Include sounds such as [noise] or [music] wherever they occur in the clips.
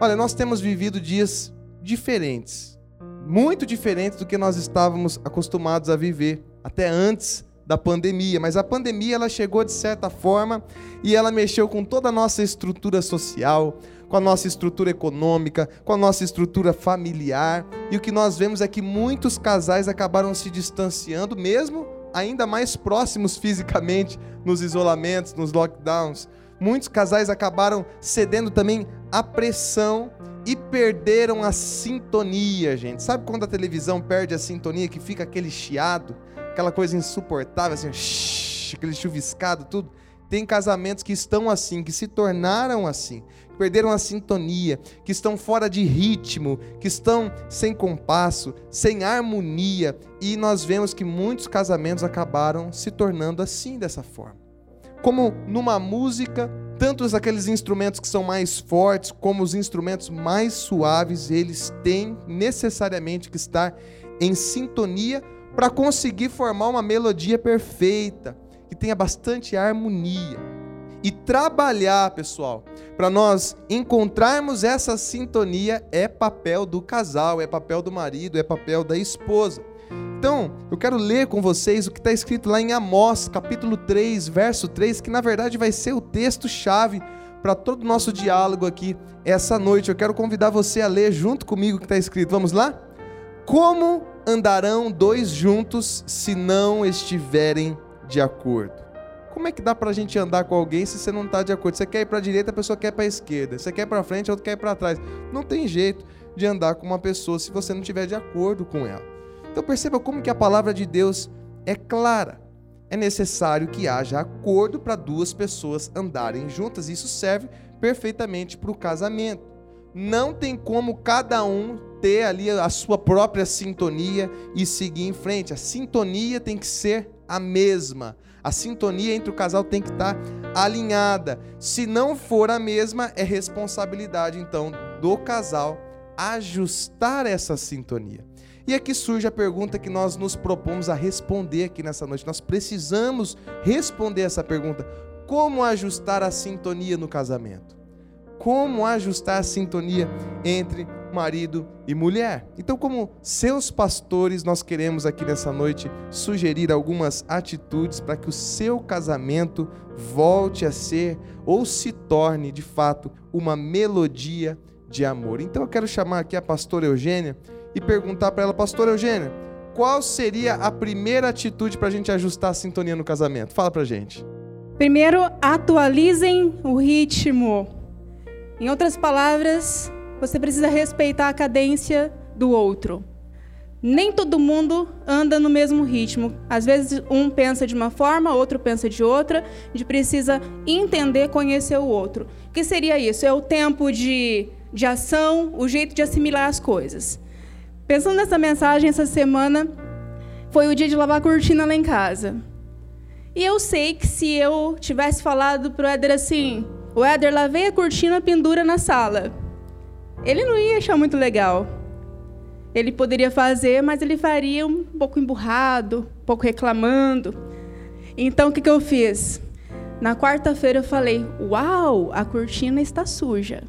Olha, nós temos vivido dias diferentes, muito diferentes do que nós estávamos acostumados a viver até antes da pandemia, mas a pandemia ela chegou de certa forma e ela mexeu com toda a nossa estrutura social, com a nossa estrutura econômica, com a nossa estrutura familiar. E o que nós vemos é que muitos casais acabaram se distanciando, mesmo ainda mais próximos fisicamente nos isolamentos, nos lockdowns. Muitos casais acabaram cedendo também à pressão e perderam a sintonia, gente. Sabe quando a televisão perde a sintonia que fica aquele chiado? aquela coisa insuportável, assim, shh, aquele chuviscado, tudo. Tem casamentos que estão assim, que se tornaram assim, que perderam a sintonia, que estão fora de ritmo, que estão sem compasso, sem harmonia, e nós vemos que muitos casamentos acabaram se tornando assim dessa forma. Como numa música, tanto aqueles instrumentos que são mais fortes como os instrumentos mais suaves, eles têm necessariamente que estar em sintonia para conseguir formar uma melodia perfeita, que tenha bastante harmonia. E trabalhar, pessoal, para nós encontrarmos essa sintonia é papel do casal, é papel do marido, é papel da esposa. Então, eu quero ler com vocês o que está escrito lá em Amós, capítulo 3, verso 3, que na verdade vai ser o texto-chave para todo o nosso diálogo aqui essa noite. Eu quero convidar você a ler junto comigo o que está escrito. Vamos lá? Como andarão dois juntos se não estiverem de acordo? Como é que dá para a gente andar com alguém se você não está de acordo? Você quer ir para a direita, a pessoa quer para a esquerda. Você quer para frente, a outra quer para trás. Não tem jeito de andar com uma pessoa se você não estiver de acordo com ela. Então perceba como que a palavra de Deus é clara. É necessário que haja acordo para duas pessoas andarem juntas. Isso serve perfeitamente para o casamento. Não tem como cada um ter ali a sua própria sintonia e seguir em frente. A sintonia tem que ser a mesma. A sintonia entre o casal tem que estar alinhada. Se não for a mesma, é responsabilidade então do casal ajustar essa sintonia. E aqui surge a pergunta que nós nos propomos a responder aqui nessa noite. Nós precisamos responder essa pergunta: como ajustar a sintonia no casamento? Como ajustar a sintonia entre marido e mulher. Então, como seus pastores, nós queremos aqui nessa noite sugerir algumas atitudes para que o seu casamento volte a ser ou se torne de fato uma melodia de amor. Então, eu quero chamar aqui a pastora Eugênia e perguntar para ela, pastora Eugênia, qual seria a primeira atitude para a gente ajustar a sintonia no casamento? Fala para gente. Primeiro, atualizem o ritmo. Em outras palavras, você precisa respeitar a cadência do outro. Nem todo mundo anda no mesmo ritmo. Às vezes um pensa de uma forma, outro pensa de outra. A gente precisa entender, conhecer o outro. O que seria isso? É o tempo de, de ação, o jeito de assimilar as coisas. Pensando nessa mensagem essa semana, foi o dia de lavar a cortina lá em casa. E eu sei que se eu tivesse falado para o Éder assim, o Éder, lavei a cortina, pendura na sala ele não ia achar muito legal. Ele poderia fazer, mas ele faria um pouco emburrado, um pouco reclamando. Então, o que, que eu fiz? Na quarta-feira eu falei: Uau, a cortina está suja.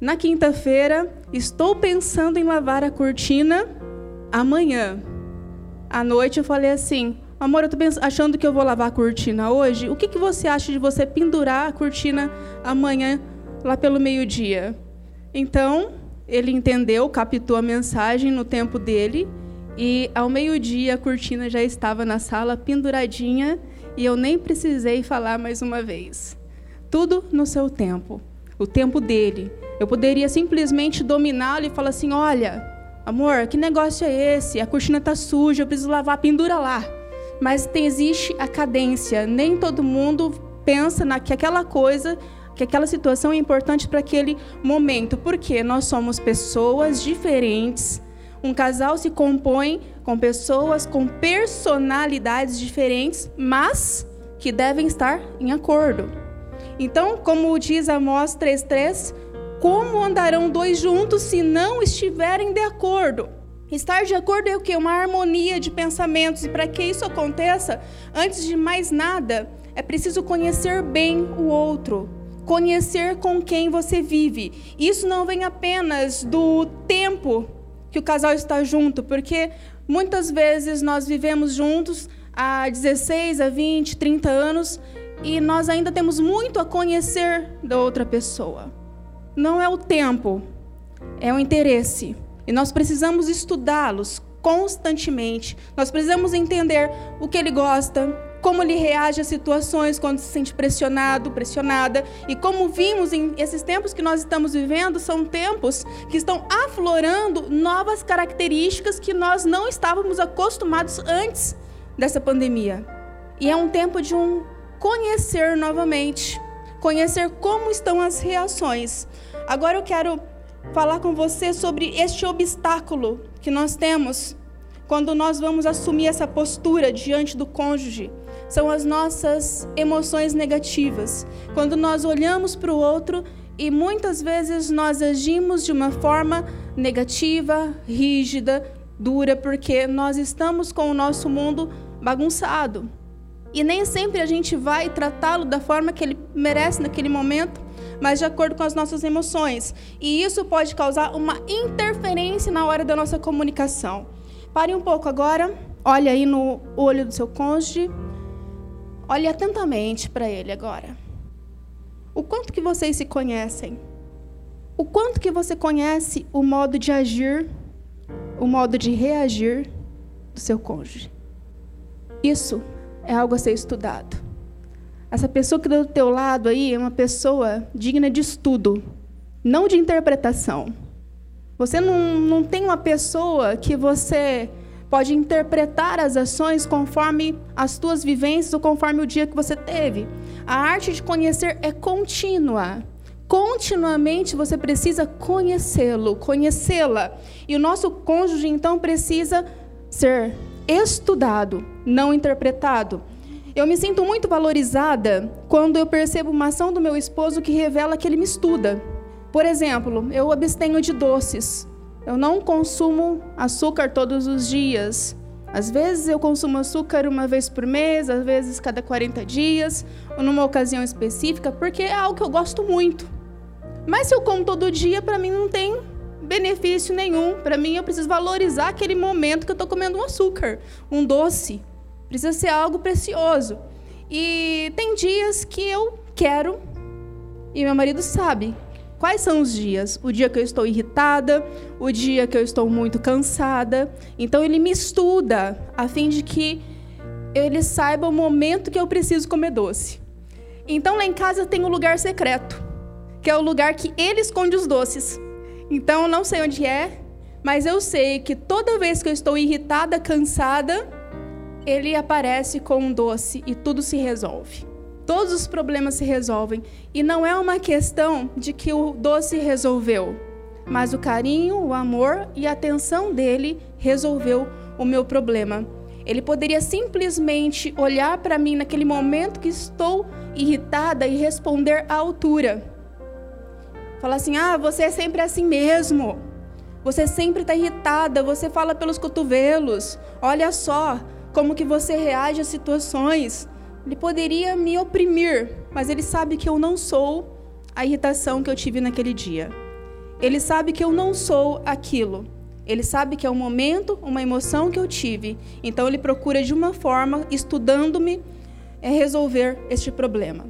Na quinta-feira, estou pensando em lavar a cortina amanhã. À noite eu falei assim: Amor, eu estou achando que eu vou lavar a cortina hoje. O que, que você acha de você pendurar a cortina amanhã, lá pelo meio-dia? Então, ele entendeu, captou a mensagem no tempo dele e ao meio-dia a cortina já estava na sala penduradinha e eu nem precisei falar mais uma vez. Tudo no seu tempo, o tempo dele. Eu poderia simplesmente dominá-lo e falar assim: olha, amor, que negócio é esse? A cortina está suja, eu preciso lavar, pendura lá. Mas tem, existe a cadência. Nem todo mundo pensa na, que aquela coisa que aquela situação é importante para aquele momento, porque nós somos pessoas diferentes. Um casal se compõe com pessoas com personalidades diferentes, mas que devem estar em acordo. Então, como diz Amós 3:3, como andarão dois juntos se não estiverem de acordo? Estar de acordo é o que? Uma harmonia de pensamentos. E para que isso aconteça, antes de mais nada, é preciso conhecer bem o outro conhecer com quem você vive. Isso não vem apenas do tempo que o casal está junto, porque muitas vezes nós vivemos juntos há 16, a 20, 30 anos e nós ainda temos muito a conhecer da outra pessoa. Não é o tempo, é o interesse. E nós precisamos estudá-los constantemente. Nós precisamos entender o que ele gosta, como ele reage a situações quando se sente pressionado, pressionada. E como vimos em esses tempos que nós estamos vivendo, são tempos que estão aflorando novas características que nós não estávamos acostumados antes dessa pandemia. E é um tempo de um conhecer novamente, conhecer como estão as reações. Agora eu quero falar com você sobre este obstáculo que nós temos quando nós vamos assumir essa postura diante do cônjuge. São as nossas emoções negativas. Quando nós olhamos para o outro e muitas vezes nós agimos de uma forma negativa, rígida, dura, porque nós estamos com o nosso mundo bagunçado. E nem sempre a gente vai tratá-lo da forma que ele merece naquele momento, mas de acordo com as nossas emoções. E isso pode causar uma interferência na hora da nossa comunicação. Pare um pouco agora, olhe aí no olho do seu cônjuge, olhe atentamente para ele agora. O quanto que vocês se conhecem? O quanto que você conhece o modo de agir, o modo de reagir do seu cônjuge? Isso é algo a ser estudado. Essa pessoa que está do teu lado aí é uma pessoa digna de estudo, não de interpretação. Você não, não tem uma pessoa que você pode interpretar as ações conforme as tuas vivências ou conforme o dia que você teve. A arte de conhecer é contínua. Continuamente você precisa conhecê-lo, conhecê-la. E o nosso cônjuge, então, precisa ser estudado, não interpretado. Eu me sinto muito valorizada quando eu percebo uma ação do meu esposo que revela que ele me estuda. Por exemplo, eu abstenho de doces. Eu não consumo açúcar todos os dias. Às vezes eu consumo açúcar uma vez por mês, às vezes cada 40 dias, ou numa ocasião específica, porque é algo que eu gosto muito. Mas se eu como todo dia, para mim não tem benefício nenhum. Para mim, eu preciso valorizar aquele momento que eu estou comendo um açúcar, um doce. Precisa ser algo precioso. E tem dias que eu quero, e meu marido sabe quais são os dias. O dia que eu estou irritada, o dia que eu estou muito cansada. Então, ele me estuda a fim de que ele saiba o momento que eu preciso comer doce. Então, lá em casa tem um lugar secreto, que é o lugar que ele esconde os doces. Então, não sei onde é, mas eu sei que toda vez que eu estou irritada, cansada, ele aparece com um doce e tudo se resolve. Todos os problemas se resolvem. E não é uma questão de que o doce resolveu, mas o carinho, o amor e a atenção dele resolveu o meu problema. Ele poderia simplesmente olhar para mim naquele momento que estou irritada e responder à altura. Falar assim: ah, você é sempre assim mesmo. Você sempre está irritada, você fala pelos cotovelos. Olha só como que você reage às situações. Ele poderia me oprimir, mas ele sabe que eu não sou a irritação que eu tive naquele dia. Ele sabe que eu não sou aquilo. Ele sabe que é um momento, uma emoção que eu tive. Então ele procura de uma forma, estudando-me, é resolver este problema.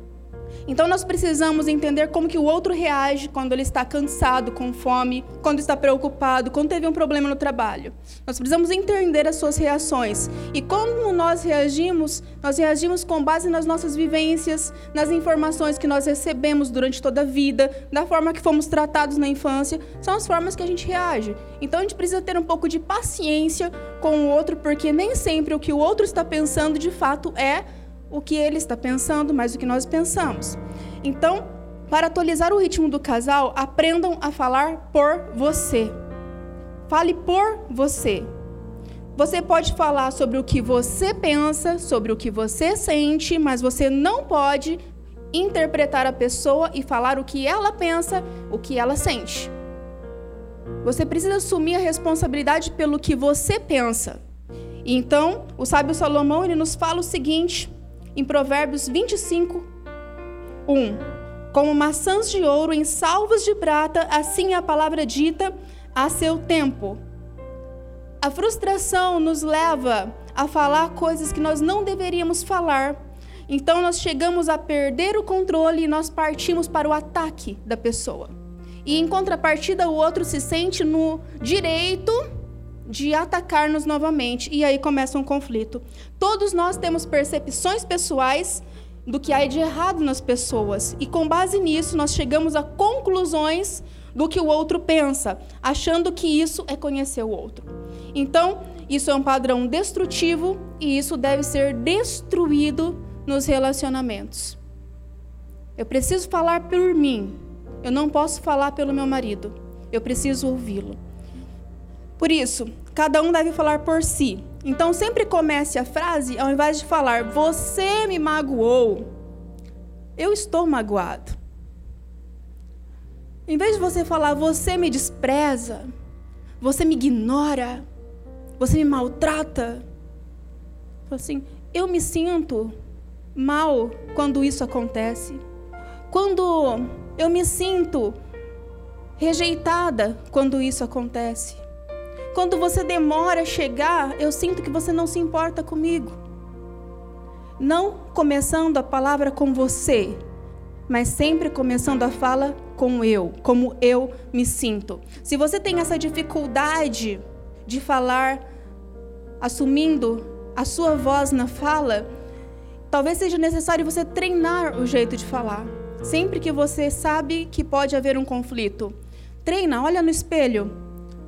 Então nós precisamos entender como que o outro reage quando ele está cansado, com fome, quando está preocupado, quando teve um problema no trabalho. Nós precisamos entender as suas reações. E como nós reagimos, nós reagimos com base nas nossas vivências, nas informações que nós recebemos durante toda a vida, da forma que fomos tratados na infância, são as formas que a gente reage. Então a gente precisa ter um pouco de paciência com o outro, porque nem sempre o que o outro está pensando de fato é o que ele está pensando, mas o que nós pensamos. Então, para atualizar o ritmo do casal, aprendam a falar por você. Fale por você. Você pode falar sobre o que você pensa, sobre o que você sente, mas você não pode interpretar a pessoa e falar o que ela pensa, o que ela sente. Você precisa assumir a responsabilidade pelo que você pensa. Então, o sábio Salomão ele nos fala o seguinte: em Provérbios 25, 1. como maçãs de ouro em salvas de prata, assim é a palavra dita a seu tempo. A frustração nos leva a falar coisas que nós não deveríamos falar. Então nós chegamos a perder o controle e nós partimos para o ataque da pessoa. E em contrapartida, o outro se sente no direito de atacar-nos novamente. E aí começa um conflito. Todos nós temos percepções pessoais do que há de errado nas pessoas. E com base nisso, nós chegamos a conclusões do que o outro pensa, achando que isso é conhecer o outro. Então, isso é um padrão destrutivo e isso deve ser destruído nos relacionamentos. Eu preciso falar por mim. Eu não posso falar pelo meu marido. Eu preciso ouvi-lo. Por isso, cada um deve falar por si. Então, sempre comece a frase, ao invés de falar, você me magoou, eu estou magoado. Em vez de você falar, você me despreza, você me ignora, você me maltrata, assim, eu me sinto mal quando isso acontece. Quando eu me sinto rejeitada quando isso acontece. Quando você demora a chegar, eu sinto que você não se importa comigo. Não começando a palavra com você, mas sempre começando a fala com eu, como eu me sinto. Se você tem essa dificuldade de falar assumindo a sua voz na fala, talvez seja necessário você treinar o jeito de falar. Sempre que você sabe que pode haver um conflito, treina, olha no espelho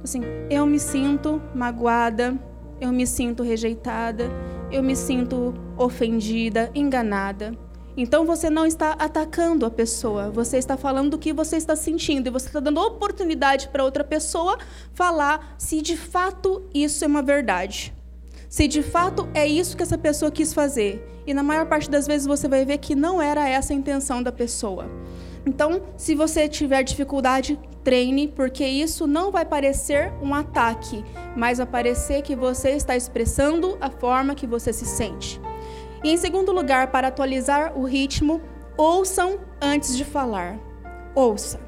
Assim, eu me sinto magoada, eu me sinto rejeitada, eu me sinto ofendida, enganada. Então você não está atacando a pessoa, você está falando do que você está sentindo e você está dando oportunidade para outra pessoa falar se de fato isso é uma verdade. Se de fato é isso que essa pessoa quis fazer. E na maior parte das vezes você vai ver que não era essa a intenção da pessoa. Então, se você tiver dificuldade, treine, porque isso não vai parecer um ataque, mas vai parecer que você está expressando a forma que você se sente. E em segundo lugar, para atualizar o ritmo, ouçam antes de falar. Ouça.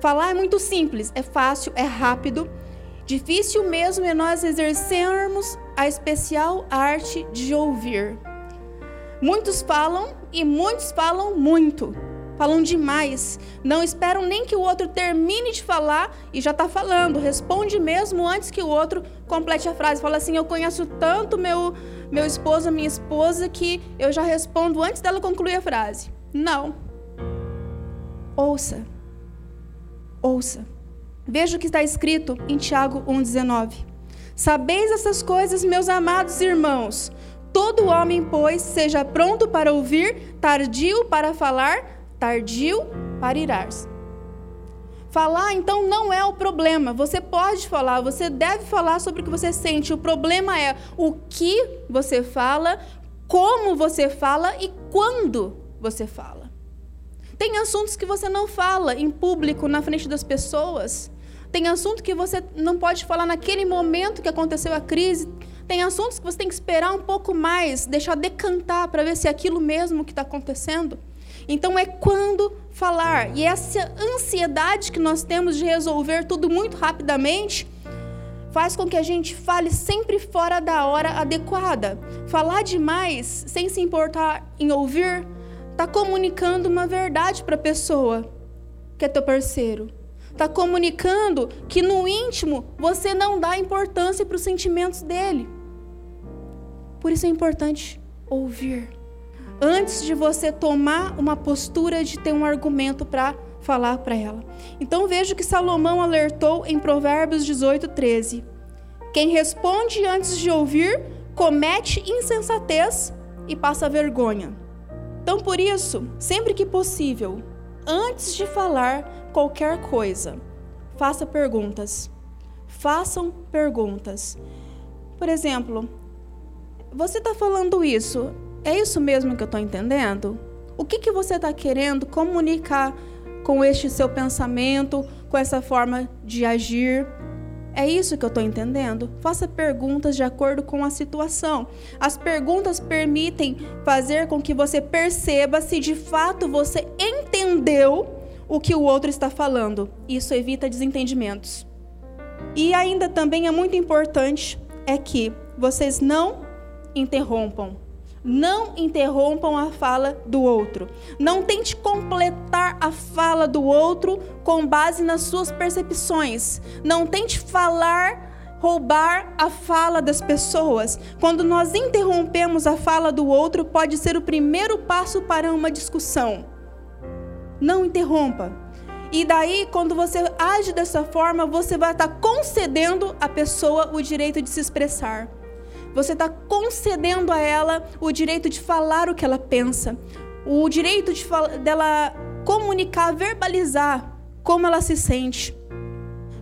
Falar é muito simples, é fácil, é rápido. Difícil mesmo é nós exercermos a especial arte de ouvir. Muitos falam e muitos falam muito falam demais, não esperam nem que o outro termine de falar e já está falando, responde mesmo antes que o outro complete a frase. Fala assim: Eu conheço tanto meu, meu esposo, minha esposa, que eu já respondo antes dela concluir a frase. Não. Ouça. Ouça. Veja o que está escrito em Tiago 1,19. Sabeis essas coisas, meus amados irmãos. Todo homem, pois, seja pronto para ouvir, tardio para falar, tardio para irar-se. Falar, então, não é o problema. Você pode falar, você deve falar sobre o que você sente. O problema é o que você fala, como você fala e quando você fala. Tem assuntos que você não fala em público, na frente das pessoas. Tem assunto que você não pode falar naquele momento que aconteceu a crise. Tem assuntos que você tem que esperar um pouco mais, deixar decantar para ver se é aquilo mesmo que está acontecendo. Então é quando falar. E essa ansiedade que nós temos de resolver tudo muito rapidamente faz com que a gente fale sempre fora da hora adequada. Falar demais, sem se importar em ouvir, está comunicando uma verdade para a pessoa que é teu parceiro. Está comunicando que no íntimo você não dá importância para os sentimentos dele. Por isso é importante ouvir antes de você tomar uma postura de ter um argumento para falar para ela. Então veja que Salomão alertou em Provérbios 18, 13. Quem responde antes de ouvir comete insensatez e passa vergonha. Então, por isso, sempre que possível, antes de falar qualquer coisa, faça perguntas. Façam perguntas. Por exemplo, você está falando isso, é isso mesmo que eu estou entendendo? O que, que você está querendo comunicar com este seu pensamento, com essa forma de agir? É isso que eu estou entendendo? Faça perguntas de acordo com a situação. As perguntas permitem fazer com que você perceba se de fato você entendeu o que o outro está falando. Isso evita desentendimentos. E ainda também é muito importante é que vocês não interrompam. Não interrompam a fala do outro. Não tente completar a fala do outro com base nas suas percepções. Não tente falar, roubar a fala das pessoas. Quando nós interrompemos a fala do outro, pode ser o primeiro passo para uma discussão. Não interrompa. E daí, quando você age dessa forma, você vai estar concedendo à pessoa o direito de se expressar. Você está concedendo a ela o direito de falar o que ela pensa, o direito de dela comunicar, verbalizar como ela se sente.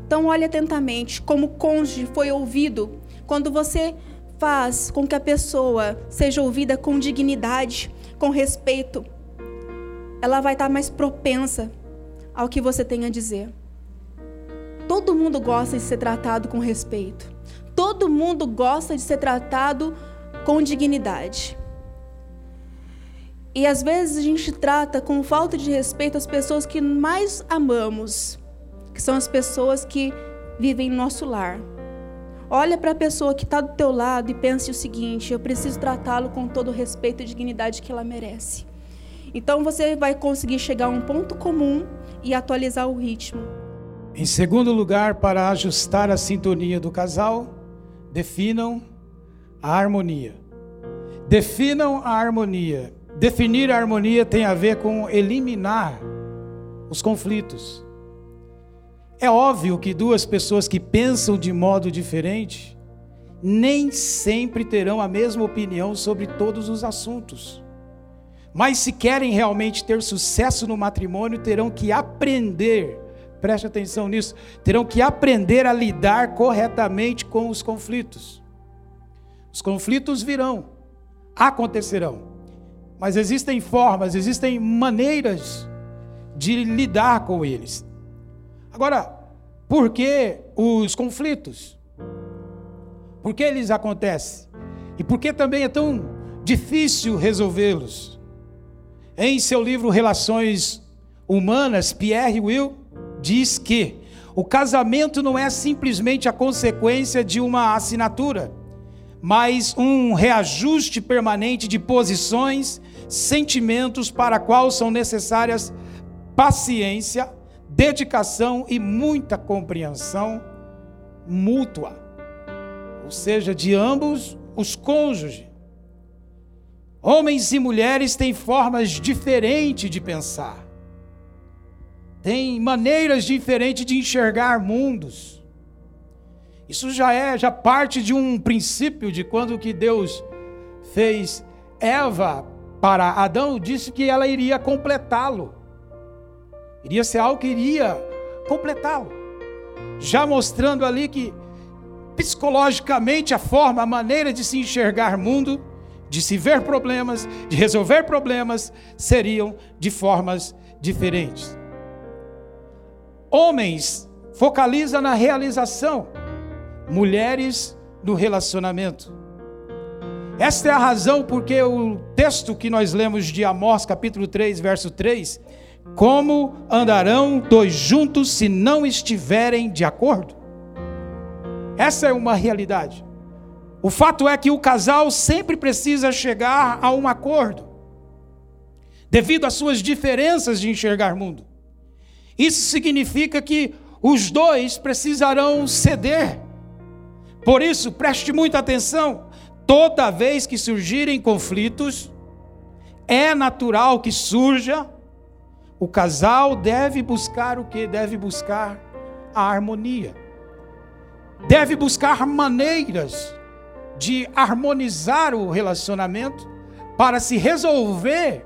Então, olhe atentamente como o cônjuge foi ouvido. Quando você faz com que a pessoa seja ouvida com dignidade, com respeito, ela vai estar mais propensa ao que você tem a dizer. Todo mundo gosta de ser tratado com respeito. Todo mundo gosta de ser tratado com dignidade. E às vezes a gente trata com falta de respeito as pessoas que mais amamos, que são as pessoas que vivem no nosso lar. Olha para a pessoa que está do teu lado e pense o seguinte: eu preciso tratá-lo com todo o respeito e dignidade que ela merece. Então você vai conseguir chegar a um ponto comum e atualizar o ritmo. Em segundo lugar, para ajustar a sintonia do casal, Definam a harmonia. Definam a harmonia. Definir a harmonia tem a ver com eliminar os conflitos. É óbvio que duas pessoas que pensam de modo diferente nem sempre terão a mesma opinião sobre todos os assuntos. Mas se querem realmente ter sucesso no matrimônio, terão que aprender preste atenção nisso, terão que aprender a lidar corretamente com os conflitos. Os conflitos virão, acontecerão, mas existem formas, existem maneiras de lidar com eles. Agora, por que os conflitos? Por que eles acontecem? E por que também é tão difícil resolvê-los? Em seu livro Relações Humanas, Pierre Will diz que o casamento não é simplesmente a consequência de uma assinatura, mas um reajuste permanente de posições, sentimentos para qual são necessárias paciência, dedicação e muita compreensão mútua, ou seja, de ambos os cônjuges. Homens e mulheres têm formas diferentes de pensar tem maneiras diferentes de enxergar mundos. Isso já é, já parte de um princípio de quando que Deus fez Eva para Adão, disse que ela iria completá-lo. Iria ser algo que iria completá-lo. Já mostrando ali que psicologicamente a forma, a maneira de se enxergar mundo, de se ver problemas, de resolver problemas, seriam de formas diferentes. Homens focaliza na realização, mulheres no relacionamento. Esta é a razão porque o texto que nós lemos de Amós, capítulo 3, verso 3, como andarão dois juntos se não estiverem de acordo? Essa é uma realidade. O fato é que o casal sempre precisa chegar a um acordo, devido às suas diferenças de enxergar mundo. Isso significa que os dois precisarão ceder. Por isso, preste muita atenção: toda vez que surgirem conflitos, é natural que surja, o casal deve buscar o que? Deve buscar a harmonia. Deve buscar maneiras de harmonizar o relacionamento para se resolver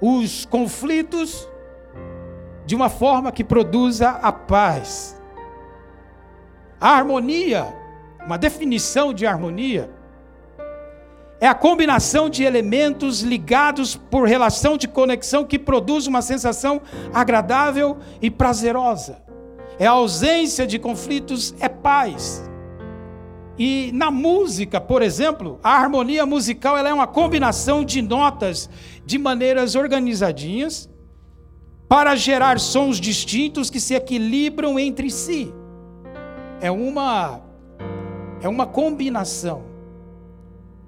os conflitos de uma forma que produza a paz. A harmonia, uma definição de harmonia, é a combinação de elementos ligados por relação de conexão que produz uma sensação agradável e prazerosa. é ausência de conflitos, é paz. E na música, por exemplo, a harmonia musical ela é uma combinação de notas de maneiras organizadinhas para gerar sons distintos que se equilibram entre si. É uma é uma combinação.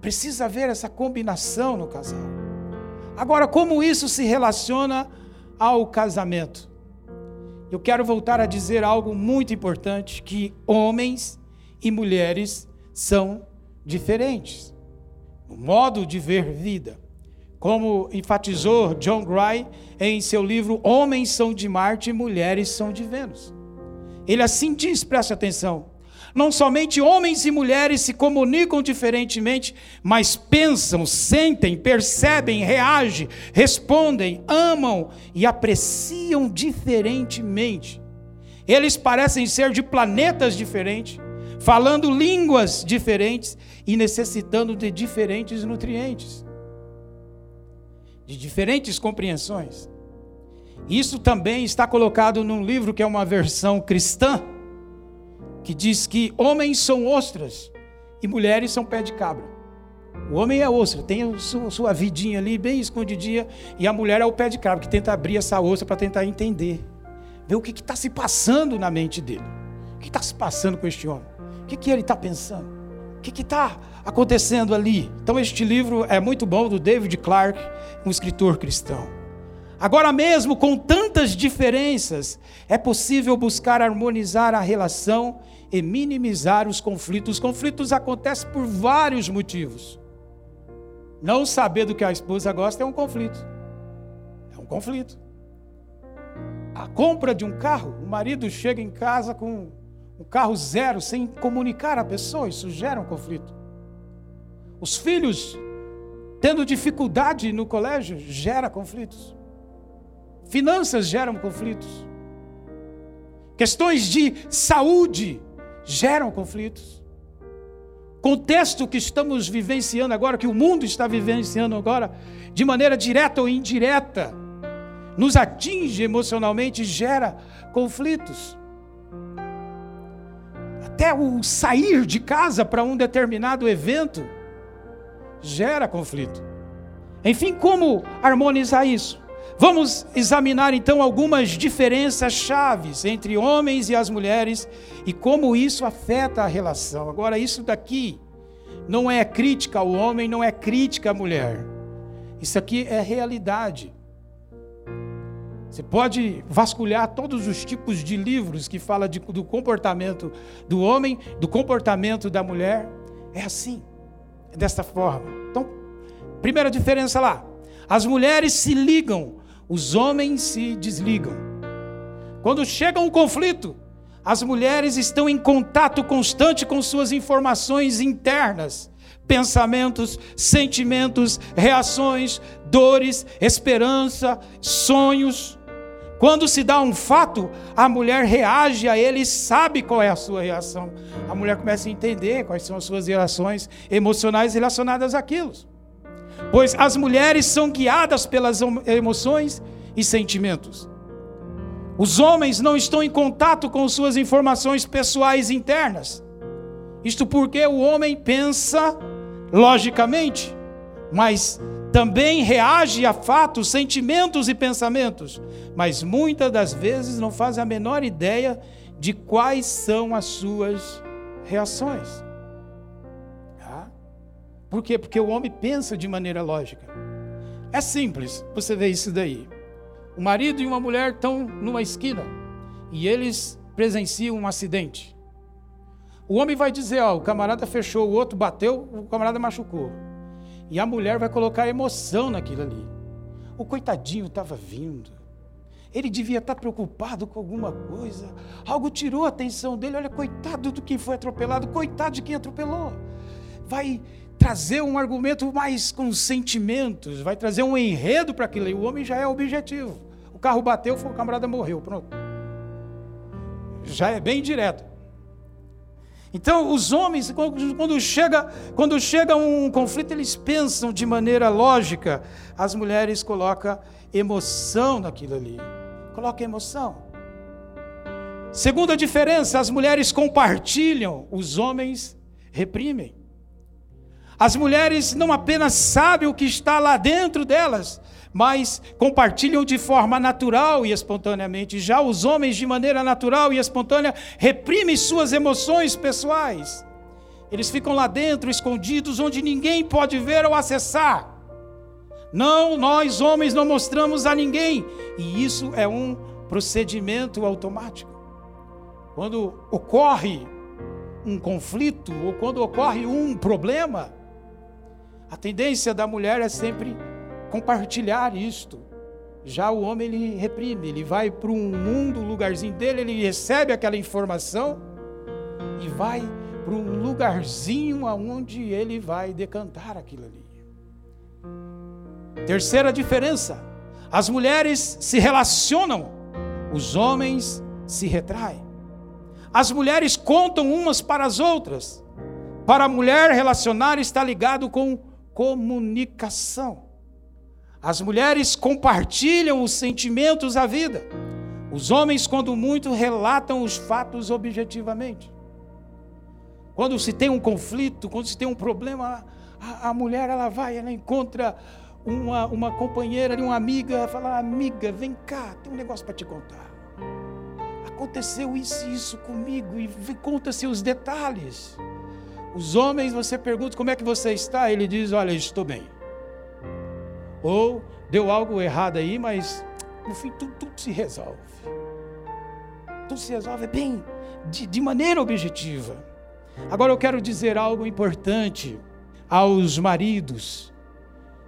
Precisa haver essa combinação no casal. Agora, como isso se relaciona ao casamento? Eu quero voltar a dizer algo muito importante que homens e mulheres são diferentes. O modo de ver vida. Como enfatizou John Gray em seu livro Homens são de Marte e Mulheres são de Vênus. Ele assim diz, preste atenção. Não somente homens e mulheres se comunicam diferentemente, mas pensam, sentem, percebem, reagem, respondem, amam e apreciam diferentemente. Eles parecem ser de planetas diferentes, falando línguas diferentes e necessitando de diferentes nutrientes, de diferentes compreensões. Isso também está colocado num livro que é uma versão cristã, que diz que homens são ostras e mulheres são pé de cabra. O homem é ostra, tem sua, vidinha ali bem escondidinha, e a mulher é o pé de cabra, que tenta abrir essa ostra para tentar entender, ver o que está se passando na mente dele. O que está se passando com este homem? que, que ele está pensando? O que está acontecendo ali? Então, este livro é muito bom, do David Clark, um escritor cristão. Agora mesmo, com tantas diferenças, é possível buscar harmonizar a relação e minimizar os conflitos. Os conflitos acontecem por vários motivos. Não saber do que a esposa gosta é um conflito. É um conflito. A compra de um carro, o marido chega em casa com um carro zero sem comunicar a pessoa, isso gera um conflito. Os filhos tendo dificuldade no colégio gera conflitos. Finanças geram conflitos. Questões de saúde geram conflitos. Contexto que estamos vivenciando agora, que o mundo está vivenciando agora, de maneira direta ou indireta, nos atinge emocionalmente, gera conflitos até o sair de casa para um determinado evento gera conflito. Enfim, como harmonizar isso? Vamos examinar então algumas diferenças chaves entre homens e as mulheres e como isso afeta a relação. Agora, isso daqui não é crítica ao homem, não é crítica à mulher. Isso aqui é realidade. Você pode vasculhar todos os tipos de livros que fala de, do comportamento do homem, do comportamento da mulher. É assim, desta forma. Então, primeira diferença lá: as mulheres se ligam, os homens se desligam. Quando chega um conflito, as mulheres estão em contato constante com suas informações internas, pensamentos, sentimentos, reações, dores, esperança, sonhos. Quando se dá um fato, a mulher reage a ele e sabe qual é a sua reação. A mulher começa a entender quais são as suas reações emocionais relacionadas àquilo. Pois as mulheres são guiadas pelas emoções e sentimentos. Os homens não estão em contato com suas informações pessoais internas. Isto porque o homem pensa logicamente, mas também reage a fatos, sentimentos e pensamentos, mas muitas das vezes não faz a menor ideia de quais são as suas reações. Por quê? Porque o homem pensa de maneira lógica. É simples, você vê isso daí. O marido e uma mulher estão numa esquina e eles presenciam um acidente. O homem vai dizer: Ó, o camarada fechou, o outro bateu, o camarada machucou. E a mulher vai colocar emoção naquilo ali. O coitadinho estava vindo. Ele devia estar preocupado com alguma coisa. Algo tirou a atenção dele. Olha, coitado do quem foi atropelado, coitado de quem atropelou. Vai trazer um argumento mais com sentimentos, vai trazer um enredo para aquilo. E o homem já é objetivo. O carro bateu, o camarada morreu, pronto. Já é bem direto. Então, os homens, quando chega, quando chega um conflito, eles pensam de maneira lógica. As mulheres colocam emoção naquilo ali. Coloca emoção. Segunda diferença: as mulheres compartilham, os homens reprimem. As mulheres não apenas sabem o que está lá dentro delas, mas compartilham de forma natural e espontaneamente. Já os homens, de maneira natural e espontânea, reprimem suas emoções pessoais. Eles ficam lá dentro, escondidos, onde ninguém pode ver ou acessar. Não, nós homens não mostramos a ninguém. E isso é um procedimento automático. Quando ocorre um conflito ou quando ocorre um problema, a tendência da mulher é sempre compartilhar isto. Já o homem ele reprime, ele vai para um mundo, lugarzinho dele, ele recebe aquela informação e vai para um lugarzinho aonde ele vai decantar aquilo ali. Terceira diferença: as mulheres se relacionam, os homens se retraem. As mulheres contam umas para as outras. Para a mulher relacionar está ligado com comunicação. As mulheres compartilham os sentimentos à vida. Os homens, quando muito, relatam os fatos objetivamente. Quando se tem um conflito, quando se tem um problema, a, a mulher ela vai, ela encontra uma, uma companheira, uma amiga, fala: Amiga, vem cá, tem um negócio para te contar. Aconteceu isso e isso comigo, e conta-se os detalhes. Os homens, você pergunta como é que você está, ele diz: Olha, estou bem. Ou deu algo errado aí, mas no fim tudo, tudo se resolve. Tudo se resolve bem, de, de maneira objetiva. Agora eu quero dizer algo importante aos maridos,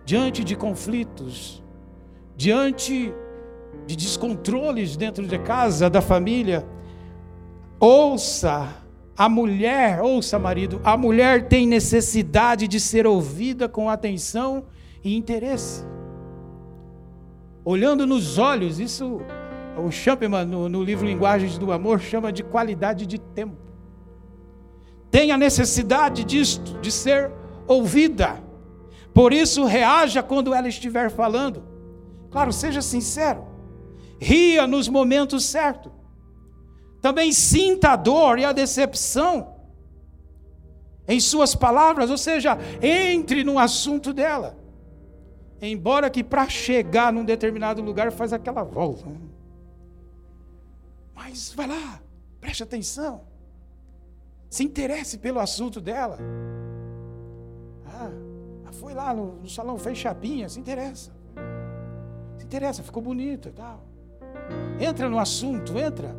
diante de conflitos, diante de descontroles dentro de casa, da família, ouça a mulher, ouça marido, a mulher tem necessidade de ser ouvida com atenção e interesse. Olhando nos olhos, isso o Champman, no, no livro Linguagens do Amor, chama de qualidade de tempo. Tem a necessidade disto, de ser ouvida. Por isso, reaja quando ela estiver falando. Claro, seja sincero. Ria nos momentos certos. Também sinta a dor e a decepção em suas palavras, ou seja, entre no assunto dela. Embora que para chegar num determinado lugar faz aquela volta. Mas vai lá, preste atenção. Se interesse pelo assunto dela. Ah, foi lá no, no salão, fez chapinha, se interessa. Se interessa, ficou bonito e tal. Entra no assunto, entra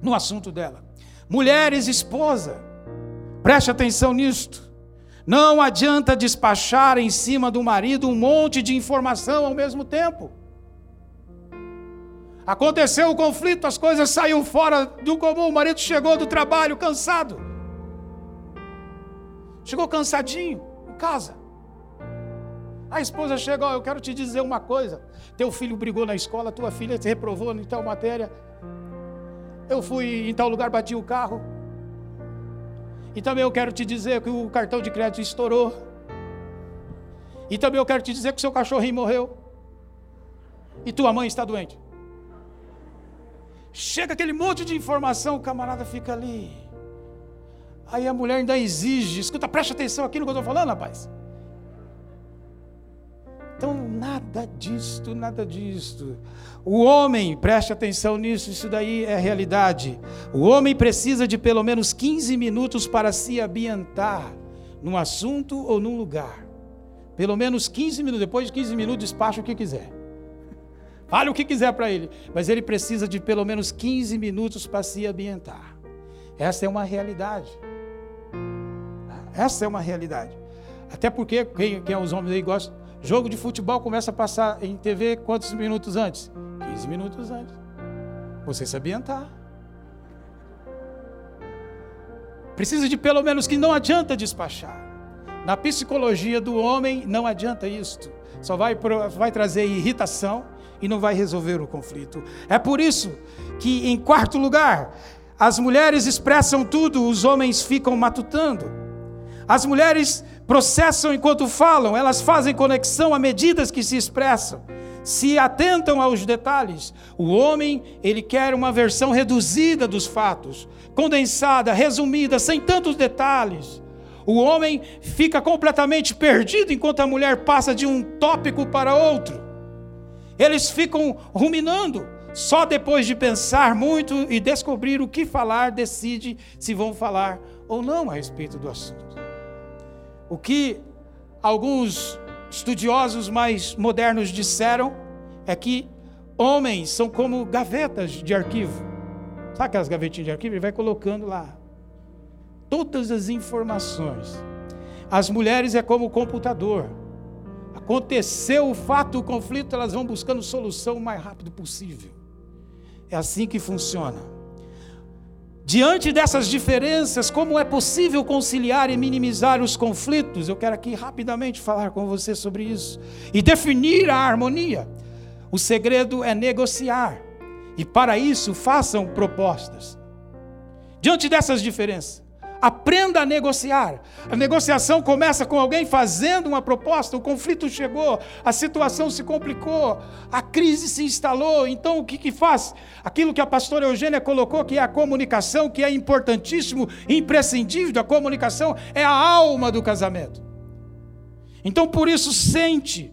no assunto dela. Mulheres, esposa, preste atenção nisto. Não adianta despachar em cima do marido um monte de informação ao mesmo tempo. Aconteceu o conflito, as coisas saíram fora do comum. O marido chegou do trabalho cansado. Chegou cansadinho em casa. A esposa chegou, eu quero te dizer uma coisa. Teu filho brigou na escola, tua filha te reprovou em tal matéria. Eu fui em tal lugar, bati o carro. E também eu quero te dizer que o cartão de crédito estourou. E também eu quero te dizer que o seu cachorrinho morreu. E tua mãe está doente. Chega aquele monte de informação, o camarada fica ali. Aí a mulher ainda exige, escuta, preste atenção aqui no que eu estou falando, rapaz. Então, nada disto, nada disto. O homem, preste atenção nisso, isso daí é realidade. O homem precisa de pelo menos 15 minutos para se ambientar num assunto ou num lugar. Pelo menos 15 minutos, depois de 15 minutos, despacha o que quiser. Fale o que quiser para ele, mas ele precisa de pelo menos 15 minutos para se ambientar. Essa é uma realidade. Essa é uma realidade. Até porque quem, quem é os homens aí gosta Jogo de futebol começa a passar em TV quantos minutos antes? 15 minutos antes. Você se ambientar. Precisa de pelo menos que não adianta despachar. Na psicologia do homem, não adianta isto. Só vai, vai trazer irritação e não vai resolver o conflito. É por isso que, em quarto lugar, as mulheres expressam tudo, os homens ficam matutando. As mulheres processam enquanto falam, elas fazem conexão a medidas que se expressam. se atentam aos detalhes. O homem, ele quer uma versão reduzida dos fatos, condensada, resumida, sem tantos detalhes. O homem fica completamente perdido enquanto a mulher passa de um tópico para outro. Eles ficam ruminando. Só depois de pensar muito e descobrir o que falar, decide se vão falar ou não a respeito do assunto. O que alguns estudiosos mais modernos disseram é que homens são como gavetas de arquivo. Sabe aquelas gavetinhas de arquivo? Ele vai colocando lá todas as informações. As mulheres é como o computador. Aconteceu o fato, o conflito, elas vão buscando solução o mais rápido possível. É assim que funciona. Diante dessas diferenças, como é possível conciliar e minimizar os conflitos? Eu quero aqui rapidamente falar com você sobre isso e definir a harmonia. O segredo é negociar, e para isso façam propostas. Diante dessas diferenças, Aprenda a negociar. A negociação começa com alguém fazendo uma proposta, o conflito chegou, a situação se complicou, a crise se instalou. Então o que, que faz? Aquilo que a pastora Eugênia colocou, que é a comunicação, que é importantíssimo, imprescindível, a comunicação é a alma do casamento. Então por isso sente,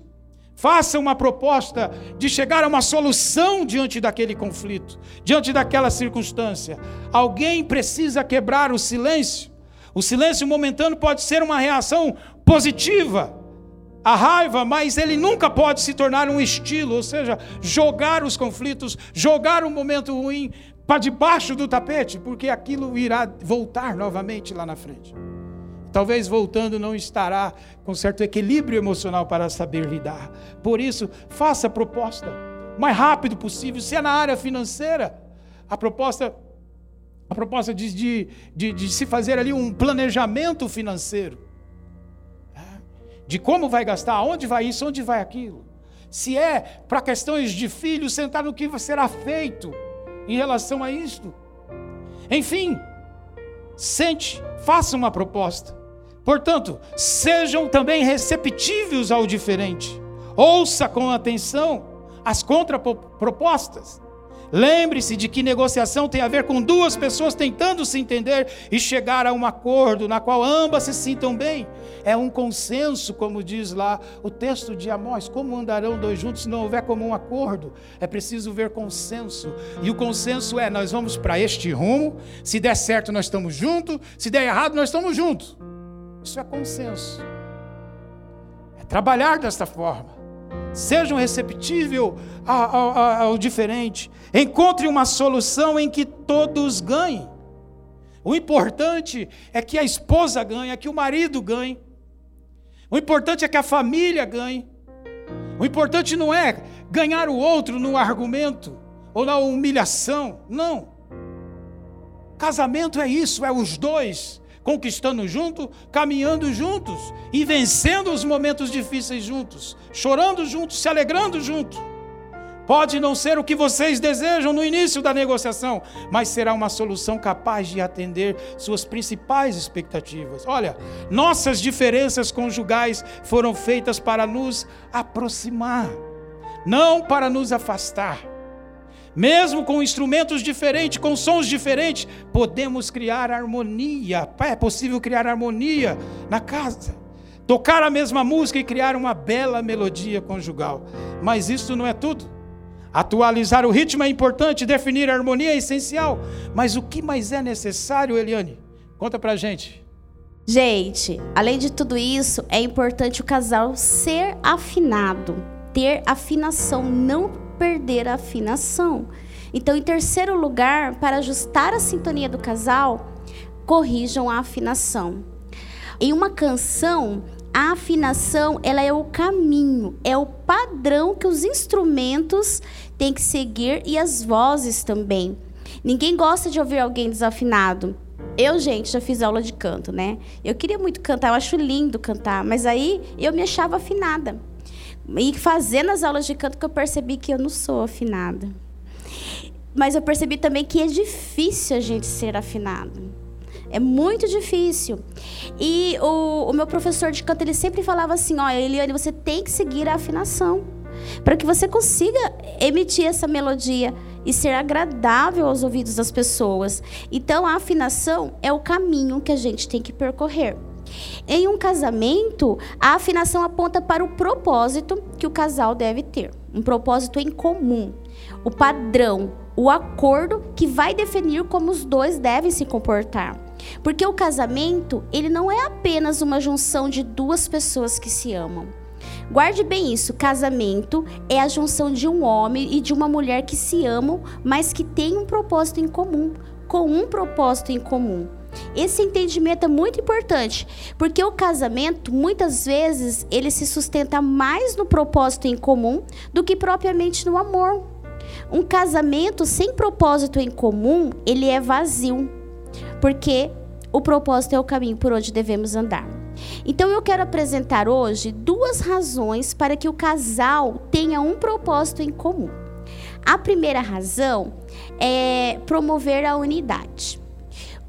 Faça uma proposta de chegar a uma solução diante daquele conflito, diante daquela circunstância. Alguém precisa quebrar o silêncio. O silêncio momentâneo pode ser uma reação positiva à raiva, mas ele nunca pode se tornar um estilo, ou seja, jogar os conflitos, jogar um momento ruim para debaixo do tapete, porque aquilo irá voltar novamente lá na frente. Talvez voltando não estará com certo equilíbrio emocional para saber lidar. Por isso, faça a proposta o mais rápido possível. Se é na área financeira, a proposta a proposta diz de, de, de se fazer ali um planejamento financeiro. Né? De como vai gastar, onde vai isso, onde vai aquilo. Se é para questões de filhos, sentar no que será feito em relação a isto. Enfim, sente, faça uma proposta. Portanto, sejam também receptivos ao diferente. Ouça com atenção as contrapropostas. Lembre-se de que negociação tem a ver com duas pessoas tentando se entender e chegar a um acordo na qual ambas se sintam bem. É um consenso, como diz lá o texto de Amós: como andarão dois juntos se não houver comum acordo? É preciso ver consenso. E o consenso é: nós vamos para este rumo, se der certo, nós estamos juntos, se der errado, nós estamos juntos. Isso é consenso. É trabalhar desta forma. Sejam receptíveis ao, ao, ao diferente. Encontre uma solução em que todos ganhem. O importante é que a esposa ganhe, é que o marido ganhe. O importante é que a família ganhe. O importante não é ganhar o outro no argumento ou na humilhação. Não. Casamento é isso, é os dois conquistando junto, caminhando juntos e vencendo os momentos difíceis juntos, chorando juntos, se alegrando juntos. Pode não ser o que vocês desejam no início da negociação, mas será uma solução capaz de atender suas principais expectativas. Olha, nossas diferenças conjugais foram feitas para nos aproximar, não para nos afastar. Mesmo com instrumentos diferentes, com sons diferentes, podemos criar harmonia. É possível criar harmonia na casa. Tocar a mesma música e criar uma bela melodia conjugal. Mas isso não é tudo. Atualizar o ritmo é importante, definir a harmonia é essencial. Mas o que mais é necessário, Eliane? Conta pra gente. Gente, além de tudo isso, é importante o casal ser afinado, ter afinação, não perder a afinação. Então, em terceiro lugar, para ajustar a sintonia do casal, corrijam a afinação. Em uma canção, a afinação ela é o caminho, é o padrão que os instrumentos têm que seguir e as vozes também. Ninguém gosta de ouvir alguém desafinado. Eu, gente, já fiz aula de canto, né? Eu queria muito cantar, eu acho lindo cantar, mas aí eu me achava afinada. E fazendo as aulas de canto que eu percebi que eu não sou afinada. Mas eu percebi também que é difícil a gente ser afinado. É muito difícil. E o, o meu professor de canto, ele sempre falava assim, ó, Eliane, você tem que seguir a afinação. para que você consiga emitir essa melodia e ser agradável aos ouvidos das pessoas. Então, a afinação é o caminho que a gente tem que percorrer. Em um casamento, a afinação aponta para o propósito que o casal deve ter, um propósito em comum, o padrão, o acordo que vai definir como os dois devem se comportar. Porque o casamento, ele não é apenas uma junção de duas pessoas que se amam. Guarde bem isso: casamento é a junção de um homem e de uma mulher que se amam, mas que têm um propósito em comum, com um propósito em comum. Esse entendimento é muito importante, porque o casamento, muitas vezes, ele se sustenta mais no propósito em comum do que propriamente no amor. Um casamento sem propósito em comum, ele é vazio, porque o propósito é o caminho por onde devemos andar. Então eu quero apresentar hoje duas razões para que o casal tenha um propósito em comum. A primeira razão é promover a unidade.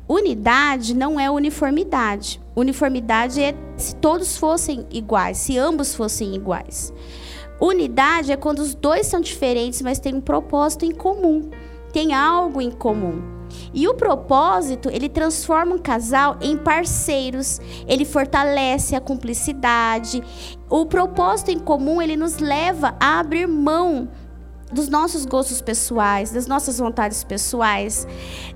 Unidade não é uniformidade. Uniformidade é se todos fossem iguais, se ambos fossem iguais. Unidade é quando os dois são diferentes, mas têm um propósito em comum, tem algo em comum. E o propósito, ele transforma um casal em parceiros, ele fortalece a cumplicidade. O propósito em comum, ele nos leva a abrir mão dos nossos gostos pessoais, das nossas vontades pessoais,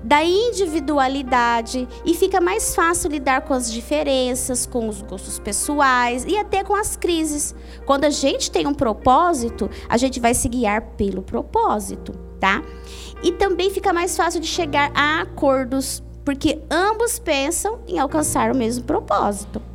da individualidade e fica mais fácil lidar com as diferenças, com os gostos pessoais e até com as crises. Quando a gente tem um propósito, a gente vai se guiar pelo propósito, tá? E também fica mais fácil de chegar a acordos, porque ambos pensam em alcançar o mesmo propósito.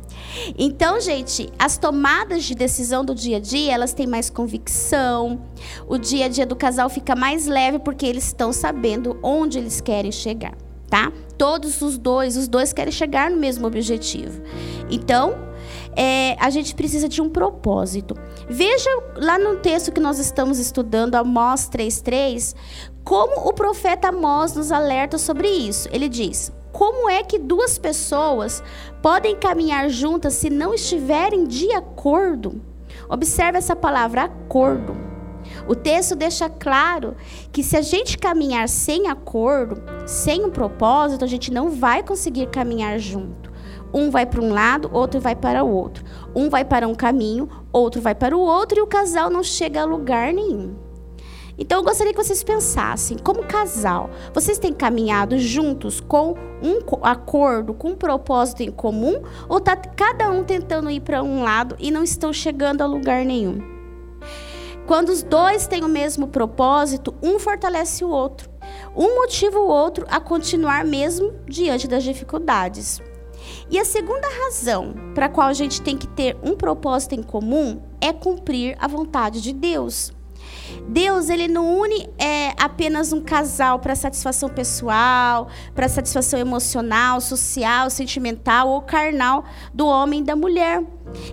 Então, gente, as tomadas de decisão do dia a dia, elas têm mais convicção. O dia a dia do casal fica mais leve porque eles estão sabendo onde eles querem chegar, tá? Todos os dois, os dois querem chegar no mesmo objetivo. Então, é, a gente precisa de um propósito. Veja lá no texto que nós estamos estudando, Amós 3,3, como o profeta Amós nos alerta sobre isso. Ele diz: Como é que duas pessoas podem caminhar juntas se não estiverem de acordo? Observe essa palavra acordo. O texto deixa claro que se a gente caminhar sem acordo, sem um propósito, a gente não vai conseguir caminhar junto. Um vai para um lado, outro vai para o outro. Um vai para um caminho, outro vai para o outro e o casal não chega a lugar nenhum. Então eu gostaria que vocês pensassem, como casal, vocês têm caminhado juntos com um acordo, com um propósito em comum, ou está cada um tentando ir para um lado e não estão chegando a lugar nenhum? Quando os dois têm o mesmo propósito, um fortalece o outro. Um motiva o outro a continuar mesmo diante das dificuldades. E a segunda razão para a qual a gente tem que ter um propósito em comum é cumprir a vontade de Deus. Deus, ele não une é, apenas um casal para satisfação pessoal, para satisfação emocional, social, sentimental ou carnal do homem e da mulher.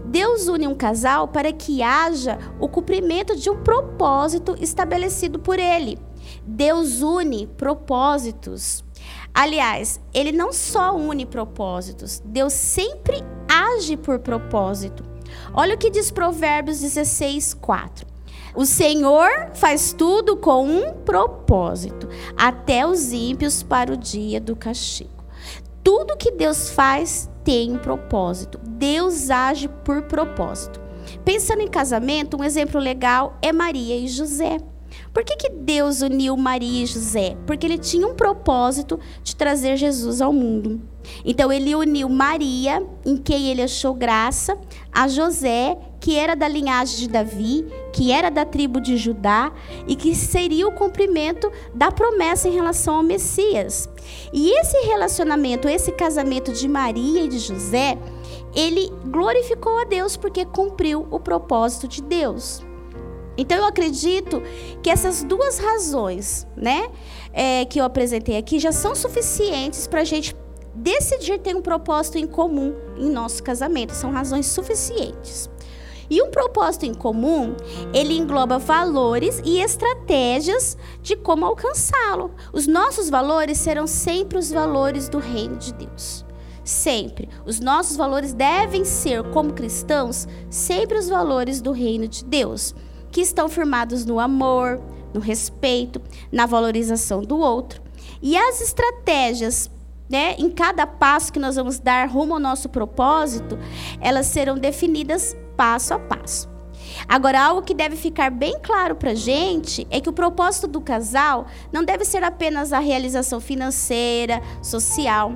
Deus une um casal para que haja o cumprimento de um propósito estabelecido por ele. Deus une propósitos. Aliás, ele não só une propósitos, Deus sempre age por propósito. Olha o que diz Provérbios 16, 4. O Senhor faz tudo com um propósito, até os ímpios para o dia do castigo. Tudo que Deus faz tem um propósito. Deus age por propósito. Pensando em casamento, um exemplo legal é Maria e José. Por que, que Deus uniu Maria e José? Porque ele tinha um propósito de trazer Jesus ao mundo. Então ele uniu Maria, em quem ele achou graça, a José, que era da linhagem de Davi, que era da tribo de Judá e que seria o cumprimento da promessa em relação ao Messias. E esse relacionamento, esse casamento de Maria e de José, ele glorificou a Deus porque cumpriu o propósito de Deus. Então eu acredito que essas duas razões, né, é, que eu apresentei aqui já são suficientes para a gente decidir ter um propósito em comum em nosso casamento. São razões suficientes. E um propósito em comum, ele engloba valores e estratégias de como alcançá-lo. Os nossos valores serão sempre os valores do reino de Deus. Sempre. Os nossos valores devem ser, como cristãos, sempre os valores do reino de Deus que estão firmados no amor, no respeito, na valorização do outro. E as estratégias né, em cada passo que nós vamos dar rumo ao nosso propósito, elas serão definidas passo a passo. Agora, algo que deve ficar bem claro para a gente é que o propósito do casal não deve ser apenas a realização financeira, social.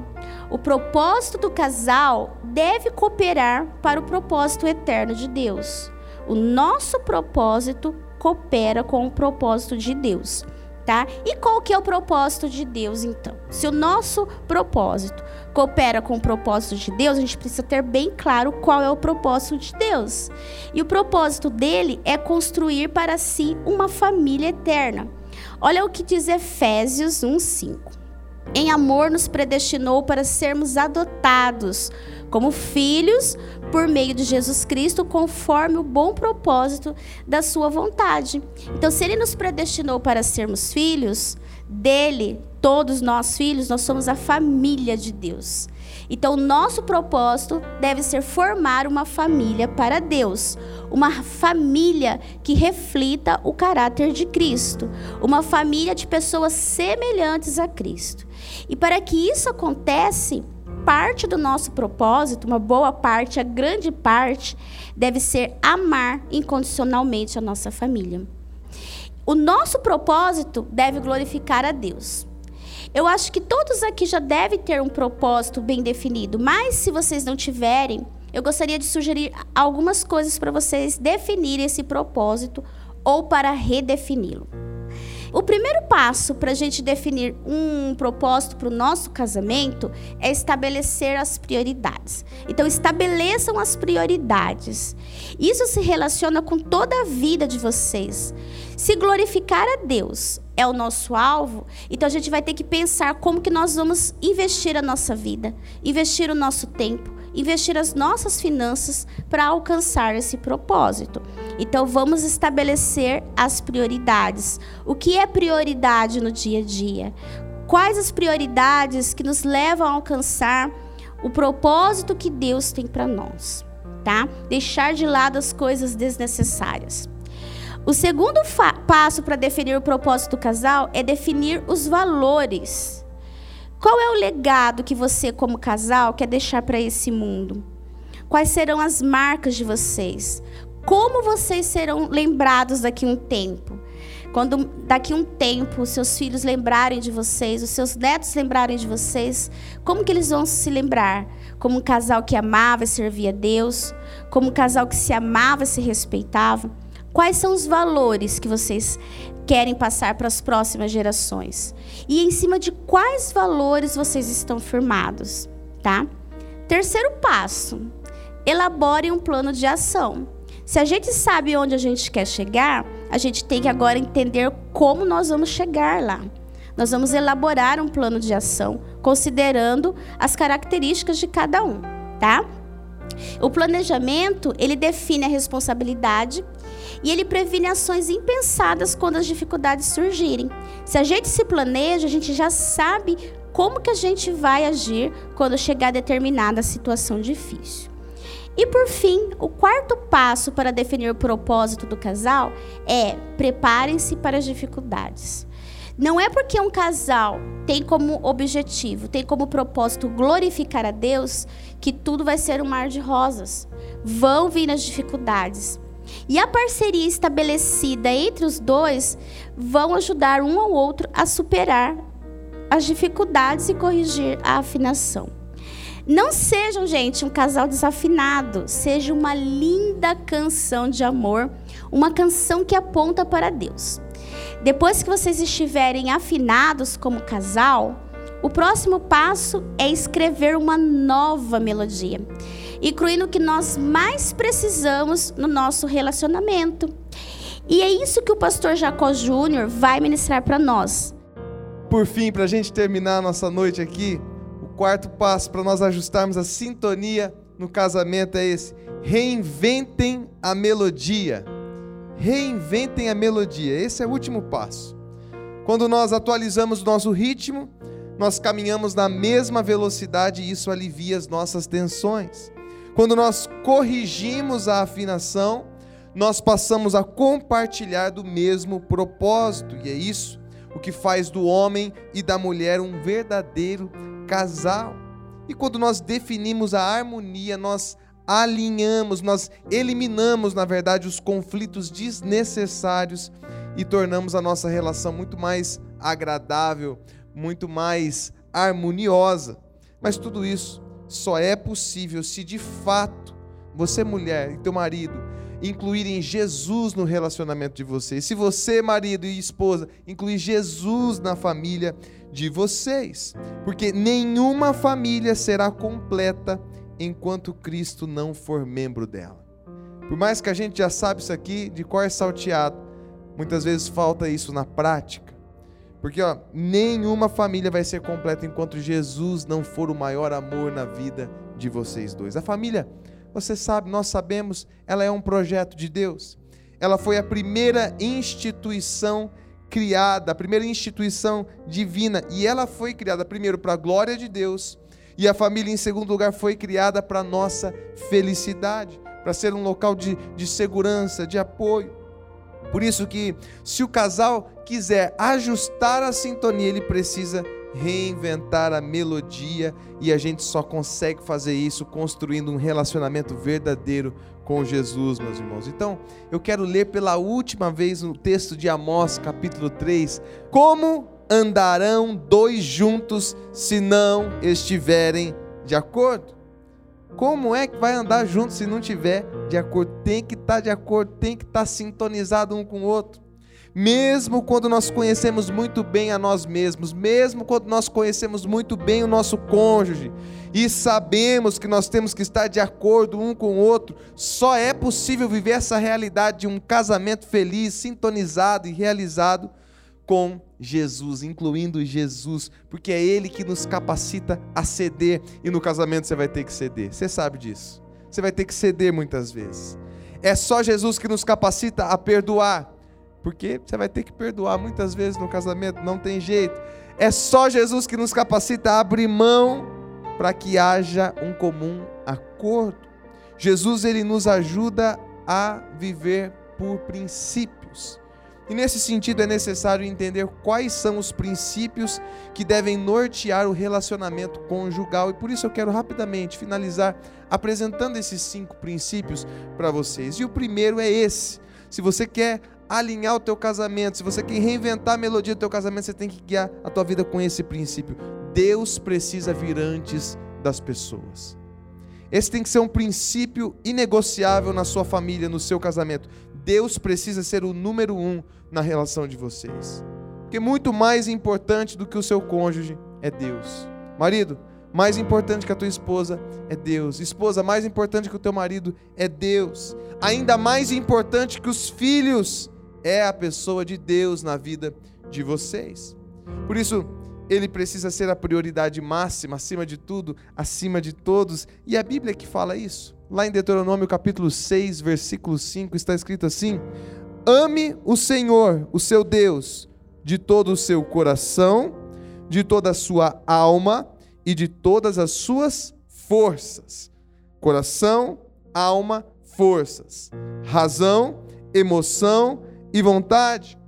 O propósito do casal deve cooperar para o propósito eterno de Deus. O nosso propósito coopera com o propósito de Deus tá? E qual que é o propósito de Deus então? Se o nosso propósito coopera com o propósito de Deus, a gente precisa ter bem claro qual é o propósito de Deus. E o propósito dele é construir para si uma família eterna. Olha o que diz Efésios 1:5. Em amor nos predestinou para sermos adotados como filhos por meio de Jesus Cristo, conforme o bom propósito da sua vontade. Então, se ele nos predestinou para sermos filhos dele, todos nós filhos, nós somos a família de Deus. Então, nosso propósito deve ser formar uma família para Deus, uma família que reflita o caráter de Cristo, uma família de pessoas semelhantes a Cristo. E para que isso aconteça, parte do nosso propósito, uma boa parte, a grande parte, deve ser amar incondicionalmente a nossa família. O nosso propósito deve glorificar a Deus. Eu acho que todos aqui já devem ter um propósito bem definido, mas se vocês não tiverem, eu gostaria de sugerir algumas coisas para vocês definirem esse propósito ou para redefini-lo. O primeiro passo para a gente definir um propósito para o nosso casamento é estabelecer as prioridades. Então, estabeleçam as prioridades. Isso se relaciona com toda a vida de vocês. Se glorificar a Deus é o nosso alvo, então a gente vai ter que pensar como que nós vamos investir a nossa vida, investir o nosso tempo, investir as nossas finanças para alcançar esse propósito. Então vamos estabelecer as prioridades. O que é prioridade no dia a dia? Quais as prioridades que nos levam a alcançar o propósito que Deus tem para nós, tá? Deixar de lado as coisas desnecessárias. O segundo passo para definir o propósito do casal é definir os valores qual é o legado que você, como casal, quer deixar para esse mundo? Quais serão as marcas de vocês? Como vocês serão lembrados daqui a um tempo? Quando daqui a um tempo os seus filhos lembrarem de vocês, os seus netos lembrarem de vocês, como que eles vão se lembrar? Como um casal que amava e servia a Deus? Como um casal que se amava e se respeitava? Quais são os valores que vocês querem passar para as próximas gerações? E em cima de quais valores vocês estão firmados, tá? Terceiro passo: elabore um plano de ação. Se a gente sabe onde a gente quer chegar, a gente tem que agora entender como nós vamos chegar lá. Nós vamos elaborar um plano de ação considerando as características de cada um, tá? O planejamento, ele define a responsabilidade e ele previne ações impensadas quando as dificuldades surgirem. Se a gente se planeja, a gente já sabe como que a gente vai agir quando chegar a determinada situação difícil. E por fim, o quarto passo para definir o propósito do casal é preparem-se para as dificuldades. Não é porque um casal tem como objetivo, tem como propósito glorificar a Deus, que tudo vai ser um mar de rosas. Vão vir as dificuldades. E a parceria estabelecida entre os dois vão ajudar um ao outro a superar as dificuldades e corrigir a afinação. Não sejam, gente, um casal desafinado, seja uma linda canção de amor, uma canção que aponta para Deus. Depois que vocês estiverem afinados como casal, o próximo passo é escrever uma nova melodia incluindo o que nós mais precisamos no nosso relacionamento. E é isso que o pastor Jacó Júnior vai ministrar para nós. Por fim, para a gente terminar a nossa noite aqui, o quarto passo para nós ajustarmos a sintonia no casamento é esse: reinventem a melodia. Reinventem a melodia. Esse é o último passo. Quando nós atualizamos nosso ritmo, nós caminhamos na mesma velocidade e isso alivia as nossas tensões. Quando nós corrigimos a afinação, nós passamos a compartilhar do mesmo propósito, e é isso o que faz do homem e da mulher um verdadeiro casal. E quando nós definimos a harmonia, nós alinhamos, nós eliminamos, na verdade, os conflitos desnecessários e tornamos a nossa relação muito mais agradável, muito mais harmoniosa. Mas tudo isso só é possível se de fato você, mulher, e teu marido incluírem Jesus no relacionamento de vocês. Se você, marido e esposa, incluir Jesus na família de vocês. Porque nenhuma família será completa enquanto Cristo não for membro dela. Por mais que a gente já sabe isso aqui de cor salteado, muitas vezes falta isso na prática. Porque ó, nenhuma família vai ser completa enquanto Jesus não for o maior amor na vida de vocês dois. A família, você sabe, nós sabemos, ela é um projeto de Deus. Ela foi a primeira instituição criada, a primeira instituição divina, e ela foi criada primeiro para a glória de Deus e a família, em segundo lugar, foi criada para nossa felicidade, para ser um local de, de segurança, de apoio. Por isso que se o casal quiser ajustar a sintonia, ele precisa reinventar a melodia e a gente só consegue fazer isso construindo um relacionamento verdadeiro com Jesus, meus irmãos. Então, eu quero ler pela última vez o texto de Amós, capítulo 3, como andarão dois juntos se não estiverem de acordo? Como é que vai andar junto se não tiver de acordo? Tem que estar tá de acordo, tem que estar tá sintonizado um com o outro. Mesmo quando nós conhecemos muito bem a nós mesmos, mesmo quando nós conhecemos muito bem o nosso cônjuge e sabemos que nós temos que estar de acordo um com o outro, só é possível viver essa realidade de um casamento feliz, sintonizado e realizado com Jesus, incluindo Jesus, porque é Ele que nos capacita a ceder, e no casamento você vai ter que ceder, você sabe disso, você vai ter que ceder muitas vezes. É só Jesus que nos capacita a perdoar, porque você vai ter que perdoar muitas vezes no casamento, não tem jeito. É só Jesus que nos capacita a abrir mão para que haja um comum acordo. Jesus ele nos ajuda a viver por princípios. E nesse sentido é necessário entender quais são os princípios que devem nortear o relacionamento conjugal. E por isso eu quero rapidamente finalizar apresentando esses cinco princípios para vocês. E o primeiro é esse. Se você quer alinhar o teu casamento, se você quer reinventar a melodia do teu casamento, você tem que guiar a tua vida com esse princípio. Deus precisa vir antes das pessoas. Esse tem que ser um princípio inegociável na sua família, no seu casamento. Deus precisa ser o número um na relação de vocês. Porque muito mais importante do que o seu cônjuge é Deus. Marido, mais importante que a tua esposa é Deus. Esposa, mais importante que o teu marido é Deus. Ainda mais importante que os filhos é a pessoa de Deus na vida de vocês. Por isso, ele precisa ser a prioridade máxima, acima de tudo, acima de todos. E a Bíblia que fala isso. Lá em Deuteronômio capítulo 6, versículo 5, está escrito assim: Ame o Senhor, o seu Deus, de todo o seu coração, de toda a sua alma e de todas as suas forças. Coração, alma, forças. Razão, emoção e vontade.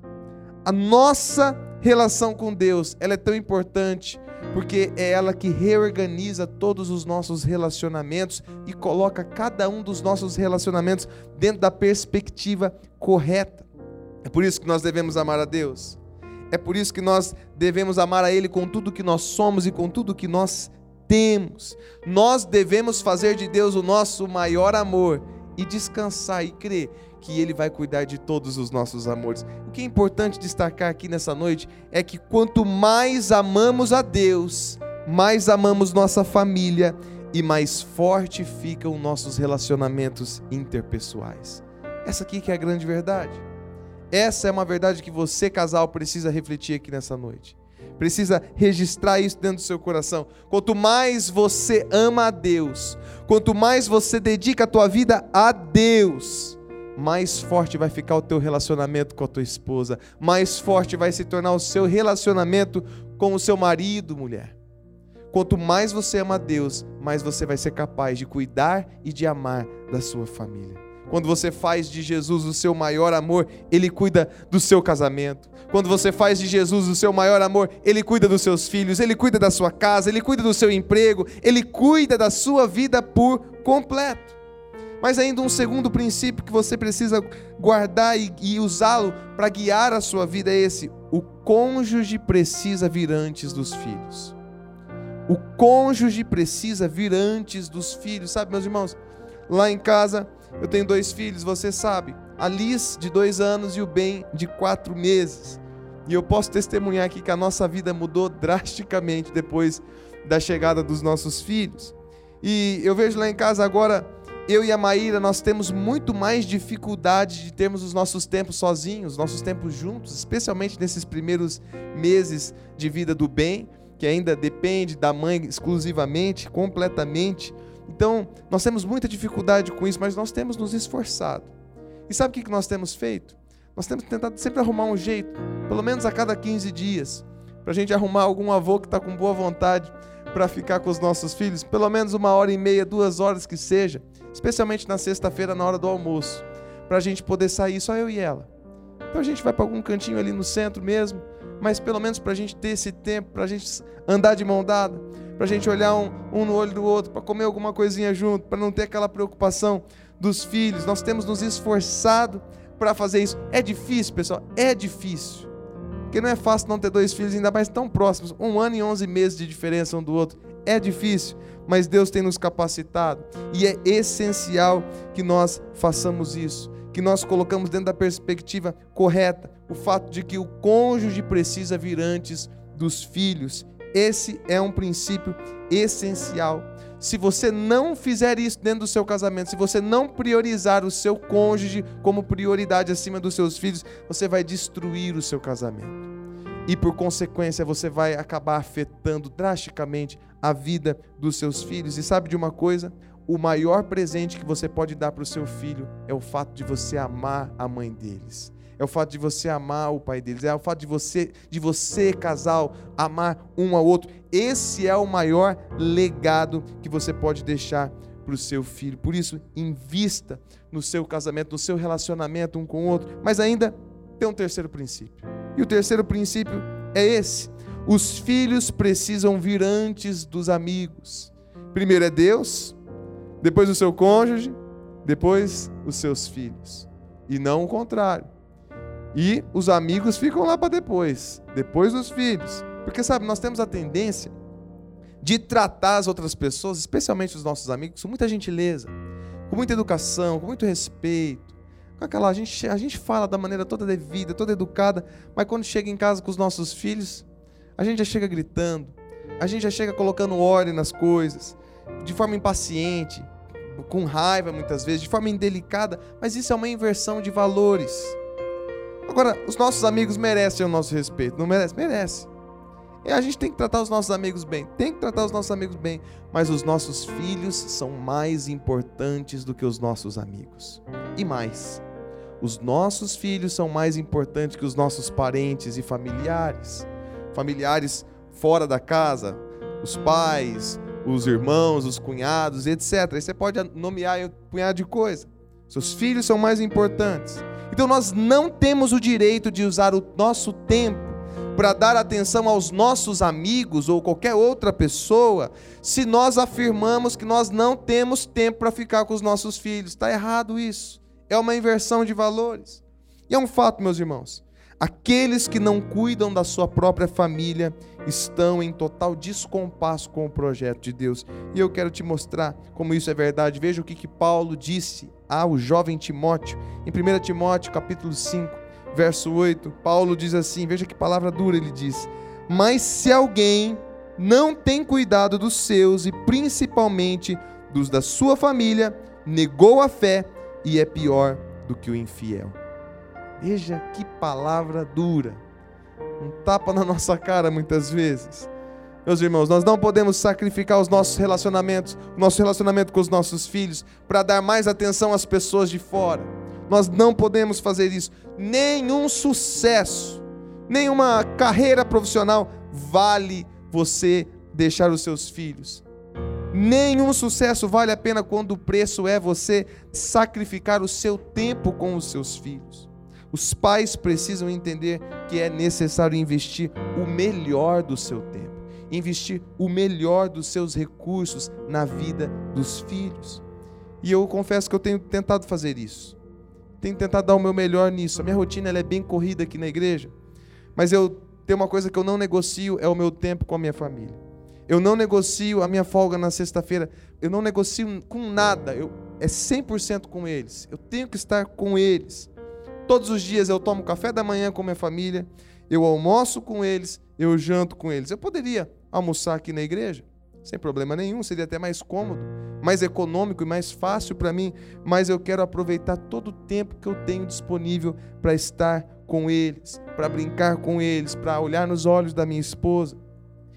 A nossa relação com Deus, ela é tão importante porque é ela que reorganiza todos os nossos relacionamentos e coloca cada um dos nossos relacionamentos dentro da perspectiva correta. É por isso que nós devemos amar a Deus. É por isso que nós devemos amar a Ele com tudo que nós somos e com tudo que nós temos. Nós devemos fazer de Deus o nosso maior amor e descansar e crer que Ele vai cuidar de todos os nossos amores. O que é importante destacar aqui nessa noite é que quanto mais amamos a Deus, mais amamos nossa família e mais forte ficam nossos relacionamentos interpessoais. Essa aqui que é a grande verdade. Essa é uma verdade que você, casal, precisa refletir aqui nessa noite. Precisa registrar isso dentro do seu coração. Quanto mais você ama a Deus, quanto mais você dedica a tua vida a Deus, mais forte vai ficar o teu relacionamento com a tua esposa, mais forte vai se tornar o seu relacionamento com o seu marido, mulher. Quanto mais você ama Deus, mais você vai ser capaz de cuidar e de amar da sua família. Quando você faz de Jesus o seu maior amor, Ele cuida do seu casamento. Quando você faz de Jesus o seu maior amor, Ele cuida dos seus filhos, Ele cuida da sua casa, Ele cuida do seu emprego, Ele cuida da sua vida por completo. Mas ainda um segundo princípio que você precisa guardar e, e usá-lo para guiar a sua vida é esse: o cônjuge precisa vir antes dos filhos. O cônjuge precisa vir antes dos filhos, sabe, meus irmãos? Lá em casa, eu tenho dois filhos, você sabe. A Liz, de dois anos, e o Ben, de quatro meses. E eu posso testemunhar aqui que a nossa vida mudou drasticamente depois da chegada dos nossos filhos. E eu vejo lá em casa agora, eu e a Maíra, nós temos muito mais dificuldade de termos os nossos tempos sozinhos, nossos tempos juntos, especialmente nesses primeiros meses de vida do bem, que ainda depende da mãe exclusivamente, completamente. Então, nós temos muita dificuldade com isso, mas nós temos nos esforçado. E sabe o que nós temos feito? Nós temos tentado sempre arrumar um jeito, pelo menos a cada 15 dias, para a gente arrumar algum avô que está com boa vontade para ficar com os nossos filhos, pelo menos uma hora e meia, duas horas que seja, especialmente na sexta-feira, na hora do almoço, para a gente poder sair só eu e ela. Então a gente vai para algum cantinho ali no centro mesmo, mas pelo menos para a gente ter esse tempo, para a gente andar de mão dada, para a gente olhar um, um no olho do outro, para comer alguma coisinha junto, para não ter aquela preocupação dos filhos. Nós temos nos esforçado para fazer isso. É difícil, pessoal? É difícil. Porque não é fácil não ter dois filhos, ainda mais tão próximos, um ano e onze meses de diferença um do outro. É difícil, mas Deus tem nos capacitado. E é essencial que nós façamos isso, que nós colocamos dentro da perspectiva correta o fato de que o cônjuge precisa vir antes dos filhos esse é um princípio essencial. Se você não fizer isso dentro do seu casamento, se você não priorizar o seu cônjuge como prioridade acima dos seus filhos, você vai destruir o seu casamento. E por consequência, você vai acabar afetando drasticamente a vida dos seus filhos. E sabe de uma coisa? O maior presente que você pode dar para o seu filho é o fato de você amar a mãe deles é o fato de você amar o pai deles, é o fato de você, de você casal, amar um ao outro. Esse é o maior legado que você pode deixar para o seu filho. Por isso, invista no seu casamento, no seu relacionamento um com o outro. Mas ainda tem um terceiro princípio. E o terceiro princípio é esse: os filhos precisam vir antes dos amigos. Primeiro é Deus, depois o seu cônjuge, depois os seus filhos. E não o contrário. E os amigos ficam lá para depois, depois dos filhos. Porque, sabe, nós temos a tendência de tratar as outras pessoas, especialmente os nossos amigos, com muita gentileza, com muita educação, com muito respeito. Aquela, a, gente, a gente fala da maneira toda devida, toda educada, mas quando chega em casa com os nossos filhos, a gente já chega gritando, a gente já chega colocando ordem nas coisas, de forma impaciente, com raiva muitas vezes, de forma indelicada, mas isso é uma inversão de valores. Agora, os nossos amigos merecem o nosso respeito, não merece? Merece. E a gente tem que tratar os nossos amigos bem, tem que tratar os nossos amigos bem, mas os nossos filhos são mais importantes do que os nossos amigos. E mais, os nossos filhos são mais importantes que os nossos parentes e familiares. Familiares fora da casa, os pais, os irmãos, os cunhados, etc. Aí você pode nomear um punhado de coisa. Seus filhos são mais importantes. Então nós não temos o direito de usar o nosso tempo para dar atenção aos nossos amigos ou qualquer outra pessoa, se nós afirmamos que nós não temos tempo para ficar com os nossos filhos. Está errado isso. É uma inversão de valores. E é um fato, meus irmãos. Aqueles que não cuidam da sua própria família estão em total descompasso com o projeto de Deus. E eu quero te mostrar como isso é verdade. Veja o que, que Paulo disse ao jovem Timóteo, em 1 Timóteo capítulo 5, verso 8. Paulo diz assim: veja que palavra dura ele diz. Mas se alguém não tem cuidado dos seus e principalmente dos da sua família, negou a fé e é pior do que o infiel. Veja que palavra dura. Um tapa na nossa cara muitas vezes. Meus irmãos, nós não podemos sacrificar os nossos relacionamentos, o nosso relacionamento com os nossos filhos, para dar mais atenção às pessoas de fora. Nós não podemos fazer isso. Nenhum sucesso, nenhuma carreira profissional vale você deixar os seus filhos Nenhum sucesso vale a pena quando o preço é você sacrificar o seu tempo com os seus filhos. Os pais precisam entender que é necessário investir o melhor do seu tempo, investir o melhor dos seus recursos na vida dos filhos. E eu confesso que eu tenho tentado fazer isso. Tenho tentado dar o meu melhor nisso. A minha rotina é bem corrida aqui na igreja, mas eu tenho uma coisa que eu não negocio é o meu tempo com a minha família. Eu não negocio a minha folga na sexta-feira. Eu não negocio com nada. Eu, é 100% com eles. Eu tenho que estar com eles. Todos os dias eu tomo café da manhã com minha família. Eu almoço com eles. Eu janto com eles. Eu poderia almoçar aqui na igreja, sem problema nenhum. Seria até mais cômodo, mais econômico e mais fácil para mim. Mas eu quero aproveitar todo o tempo que eu tenho disponível para estar com eles, para brincar com eles, para olhar nos olhos da minha esposa.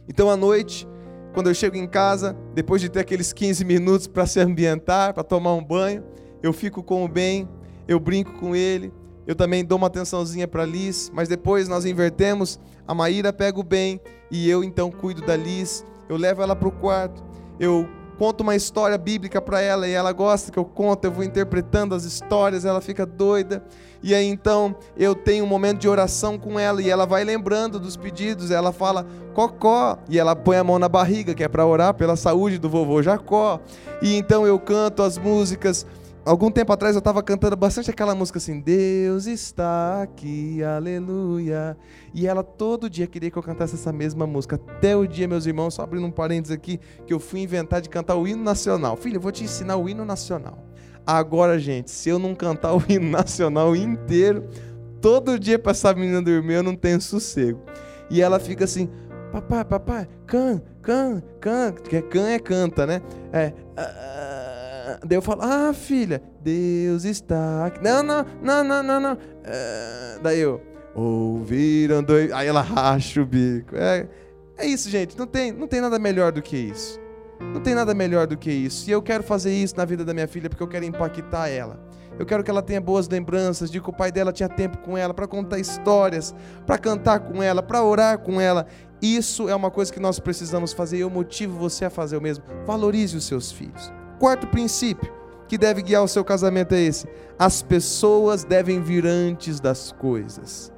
Então à noite quando eu chego em casa, depois de ter aqueles 15 minutos para se ambientar, para tomar um banho, eu fico com o bem, eu brinco com ele, eu também dou uma atençãozinha para Liz, mas depois nós invertemos, a Maíra pega o bem e eu então cuido da Liz, eu levo ela para o quarto, eu conto uma história bíblica para ela e ela gosta que eu conto, eu vou interpretando as histórias, ela fica doida. E aí então eu tenho um momento de oração com ela e ela vai lembrando dos pedidos, ela fala cocó e ela põe a mão na barriga, que é para orar pela saúde do vovô Jacó. E então eu canto as músicas algum tempo atrás eu estava cantando bastante aquela música assim, Deus está aqui, aleluia. E ela todo dia queria que eu cantasse essa mesma música. Até o dia, meus irmãos, só abrindo um parênteses aqui, que eu fui inventar de cantar o hino nacional. Filho, eu vou te ensinar o hino nacional. Agora, gente, se eu não cantar o [laughs] hino nacional inteiro, todo dia para essa menina dormir, eu não tenho sossego. E ela fica assim, papai, papai, can, can, can, que é can é canta, né? É. Uh, Daí eu falo, ah, filha, Deus está aqui. Não, não, não, não, não, não. É, daí eu, ouviram dois. Aí ela racha o bico. É, é isso, gente. Não tem, não tem nada melhor do que isso. Não tem nada melhor do que isso. E eu quero fazer isso na vida da minha filha porque eu quero impactar ela. Eu quero que ela tenha boas lembranças de que o pai dela tinha tempo com ela para contar histórias, para cantar com ela, para orar com ela. Isso é uma coisa que nós precisamos fazer e eu motivo você a fazer o mesmo. Valorize os seus filhos. Quarto princípio que deve guiar o seu casamento é esse: as pessoas devem vir antes das coisas.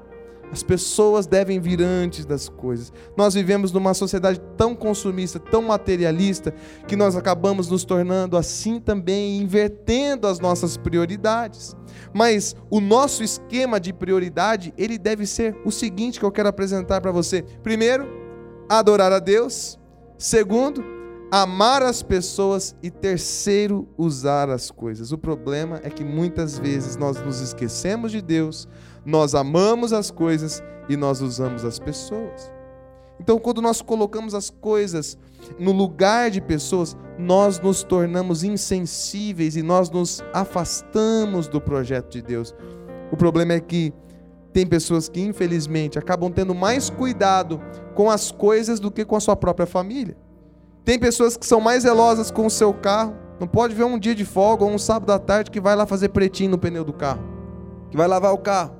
As pessoas devem vir antes das coisas. Nós vivemos numa sociedade tão consumista, tão materialista, que nós acabamos nos tornando assim também, invertendo as nossas prioridades. Mas o nosso esquema de prioridade, ele deve ser o seguinte que eu quero apresentar para você. Primeiro, adorar a Deus. Segundo, amar as pessoas e terceiro, usar as coisas. O problema é que muitas vezes nós nos esquecemos de Deus, nós amamos as coisas e nós usamos as pessoas. Então, quando nós colocamos as coisas no lugar de pessoas, nós nos tornamos insensíveis e nós nos afastamos do projeto de Deus. O problema é que tem pessoas que, infelizmente, acabam tendo mais cuidado com as coisas do que com a sua própria família. Tem pessoas que são mais zelosas com o seu carro. Não pode ver um dia de folga ou um sábado à tarde que vai lá fazer pretinho no pneu do carro, que vai lavar o carro,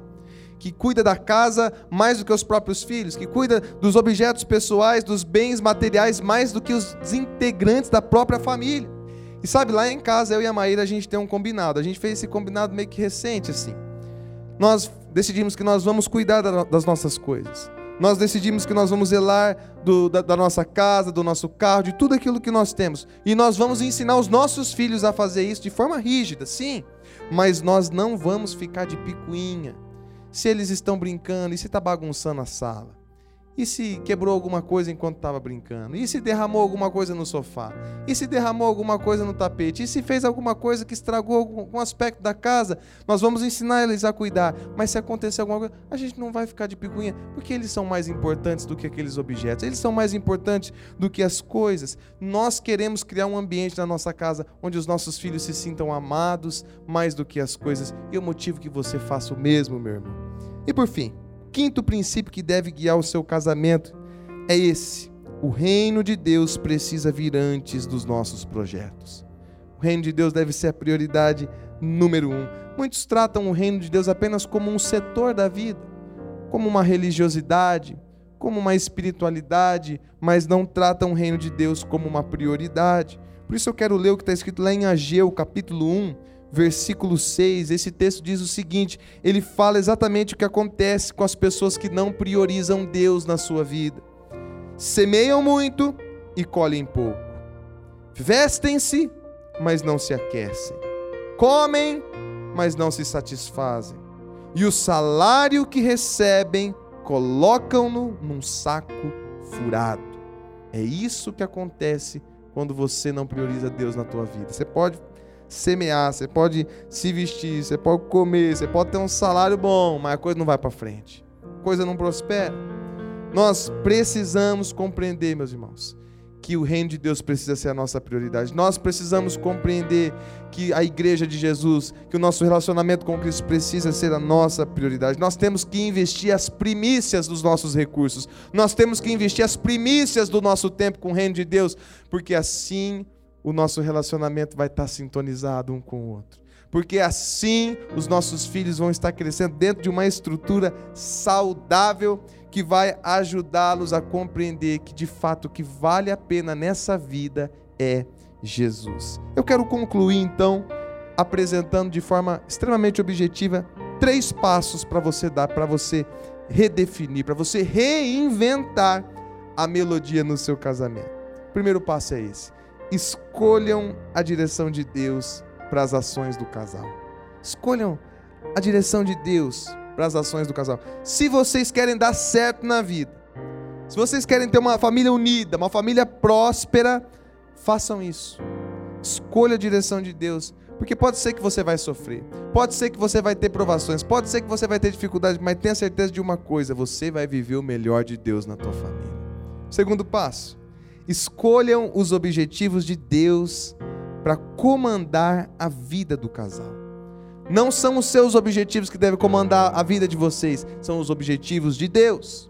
que cuida da casa mais do que os próprios filhos, que cuida dos objetos pessoais, dos bens materiais mais do que os integrantes da própria família. E sabe, lá em casa, eu e a Maíra, a gente tem um combinado. A gente fez esse combinado meio que recente, assim. Nós decidimos que nós vamos cuidar das nossas coisas. Nós decidimos que nós vamos zelar do, da, da, nossa casa, do nosso carro, de tudo aquilo que nós temos. E nós vamos ensinar os nossos filhos a fazer isso de forma rígida, sim. Mas nós não vamos ficar de picuinha. Se eles estão brincando e se está bagunçando a sala. E se quebrou alguma coisa enquanto estava brincando? E se derramou alguma coisa no sofá? E se derramou alguma coisa no tapete? E se fez alguma coisa que estragou algum aspecto da casa? Nós vamos ensinar eles a cuidar. Mas se acontecer alguma coisa, a gente não vai ficar de picuinha, porque eles são mais importantes do que aqueles objetos. Eles são mais importantes do que as coisas. Nós queremos criar um ambiente na nossa casa onde os nossos filhos se sintam amados mais do que as coisas. E eu motivo que você faça o mesmo, meu irmão. E por fim, quinto princípio que deve guiar o seu casamento é esse: o reino de Deus precisa vir antes dos nossos projetos. O reino de Deus deve ser a prioridade número um. Muitos tratam o reino de Deus apenas como um setor da vida, como uma religiosidade, como uma espiritualidade, mas não tratam o reino de Deus como uma prioridade. Por isso eu quero ler o que está escrito lá em Ageu, capítulo 1, versículo 6. Esse texto diz o seguinte: ele fala exatamente o que acontece com as pessoas que não priorizam Deus na sua vida. Semeiam muito e colhem pouco. Vestem-se, mas não se aquecem. Comem, mas não se satisfazem. E o salário que recebem colocam-no num saco furado. É isso que acontece quando você não prioriza Deus na tua vida. Você pode semear, você pode se vestir, você pode comer, você pode ter um salário bom, mas a coisa não vai para frente. A coisa não prospera. Nós precisamos compreender, meus irmãos, que o reino de Deus precisa ser a nossa prioridade. Nós precisamos compreender que a igreja de Jesus, que o nosso relacionamento com Cristo precisa ser a nossa prioridade. Nós temos que investir as primícias dos nossos recursos. Nós temos que investir as primícias do nosso tempo com o reino de Deus, porque assim o nosso relacionamento vai estar sintonizado um com o outro. Porque assim os nossos filhos vão estar crescendo dentro de uma estrutura saudável que vai ajudá-los a compreender que de fato o que vale a pena nessa vida é Jesus. Eu quero concluir então apresentando de forma extremamente objetiva três passos para você dar, para você redefinir, para você reinventar a melodia no seu casamento. O primeiro passo é esse: escolham a direção de Deus para as ações do casal. Escolham a direção de Deus para as ações do casal. Se vocês querem dar certo na vida, se vocês querem ter uma família unida, uma família próspera, façam isso. Escolha a direção de Deus. Porque pode ser que você vai sofrer, pode ser que você vai ter provações, pode ser que você vai ter dificuldades, mas tenha certeza de uma coisa: você vai viver o melhor de Deus na tua família. Segundo passo, escolham os objetivos de Deus para comandar a vida do casal. Não são os seus objetivos que devem comandar a vida de vocês, são os objetivos de Deus.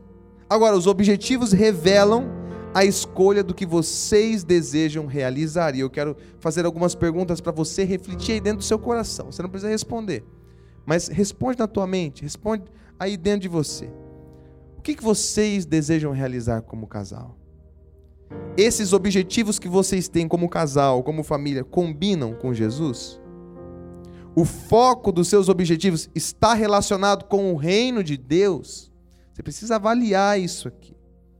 Agora, os objetivos revelam a escolha do que vocês desejam realizar. E eu quero fazer algumas perguntas para você refletir aí dentro do seu coração. Você não precisa responder, mas responde na tua mente, responde aí dentro de você. O que, vocês desejam realizar como casal? Esses objetivos que vocês têm como casal, como família, combinam com Jesus? o foco dos seus objetivos está relacionado com o reino de Deus, você precisa avaliar isso aqui.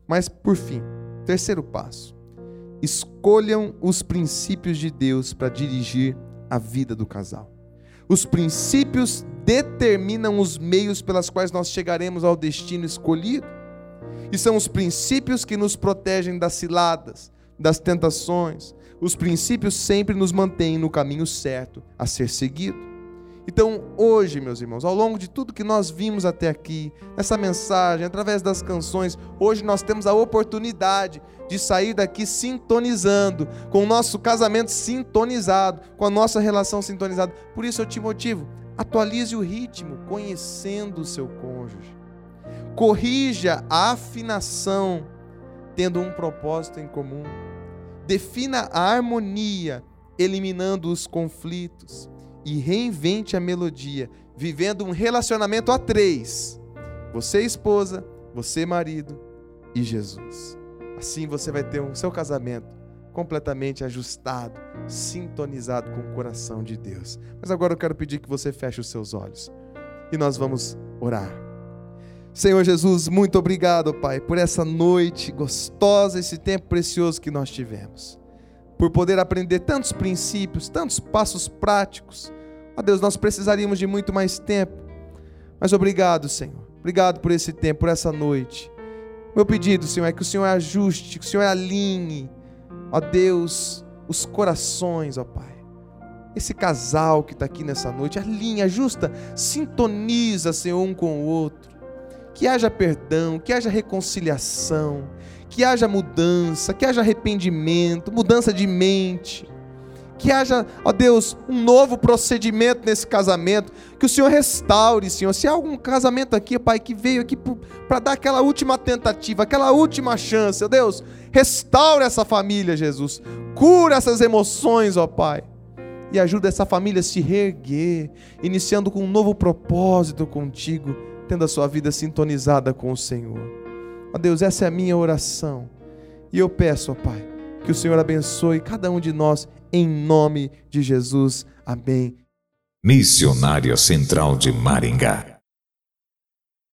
Mas, por fim, terceiro passo: escolham os princípios de Deus para dirigir a vida do casal. Os princípios determinam os meios pelas quais nós chegaremos ao destino escolhido. E são os princípios que nos protegem das ciladas, das tentações, os princípios sempre nos mantêm no caminho certo a ser seguido. Então, hoje, meus irmãos, ao longo de tudo que nós vimos até aqui, nessa mensagem, através das canções, hoje nós temos a oportunidade de sair daqui sintonizando, com o nosso casamento sintonizado, com a nossa relação sintonizada. Por isso eu te motivo, atualize o ritmo, conhecendo o seu cônjuge. Corrija a afinação, tendo um propósito em comum. Defina a harmonia, eliminando os conflitos. E reinvente a melodia, vivendo um relacionamento a três: você, esposa, você, marido e Jesus. Assim você vai ter o seu casamento completamente ajustado, sintonizado com o coração de Deus. Mas agora eu quero pedir que você feche os seus olhos e nós vamos orar. Senhor Jesus, muito obrigado, Pai, por essa noite gostosa, esse tempo precioso que nós tivemos por poder aprender tantos princípios, tantos passos práticos. Ó Deus, nós precisaríamos de muito mais tempo. Mas obrigado, Senhor. Obrigado por esse tempo, por essa noite. Meu pedido, Senhor, é que o Senhor ajuste, que o Senhor alinhe, ó Deus, os corações, ó Pai. Esse casal que está aqui nessa noite, alinha, ajusta, sintoniza, Senhor, um com o outro. Que haja perdão, que haja reconciliação, que haja mudança, que haja arrependimento, mudança de mente. Que haja, ó Deus, um novo procedimento nesse casamento. Que o Senhor restaure, Senhor. Se há algum casamento aqui, Pai, que veio aqui para dar aquela última tentativa, aquela última chance, ó Deus, restaure essa família, Jesus. Cura essas emoções, ó Pai. E ajuda essa família a se reerguer, iniciando com um novo propósito contigo, tendo a sua vida sintonizada com o Senhor. Ó Deus, essa é a minha oração. E eu peço, ó Pai, que o Senhor abençoe cada um de nós em nome de Jesus. Amém. Missionária Central de Maringá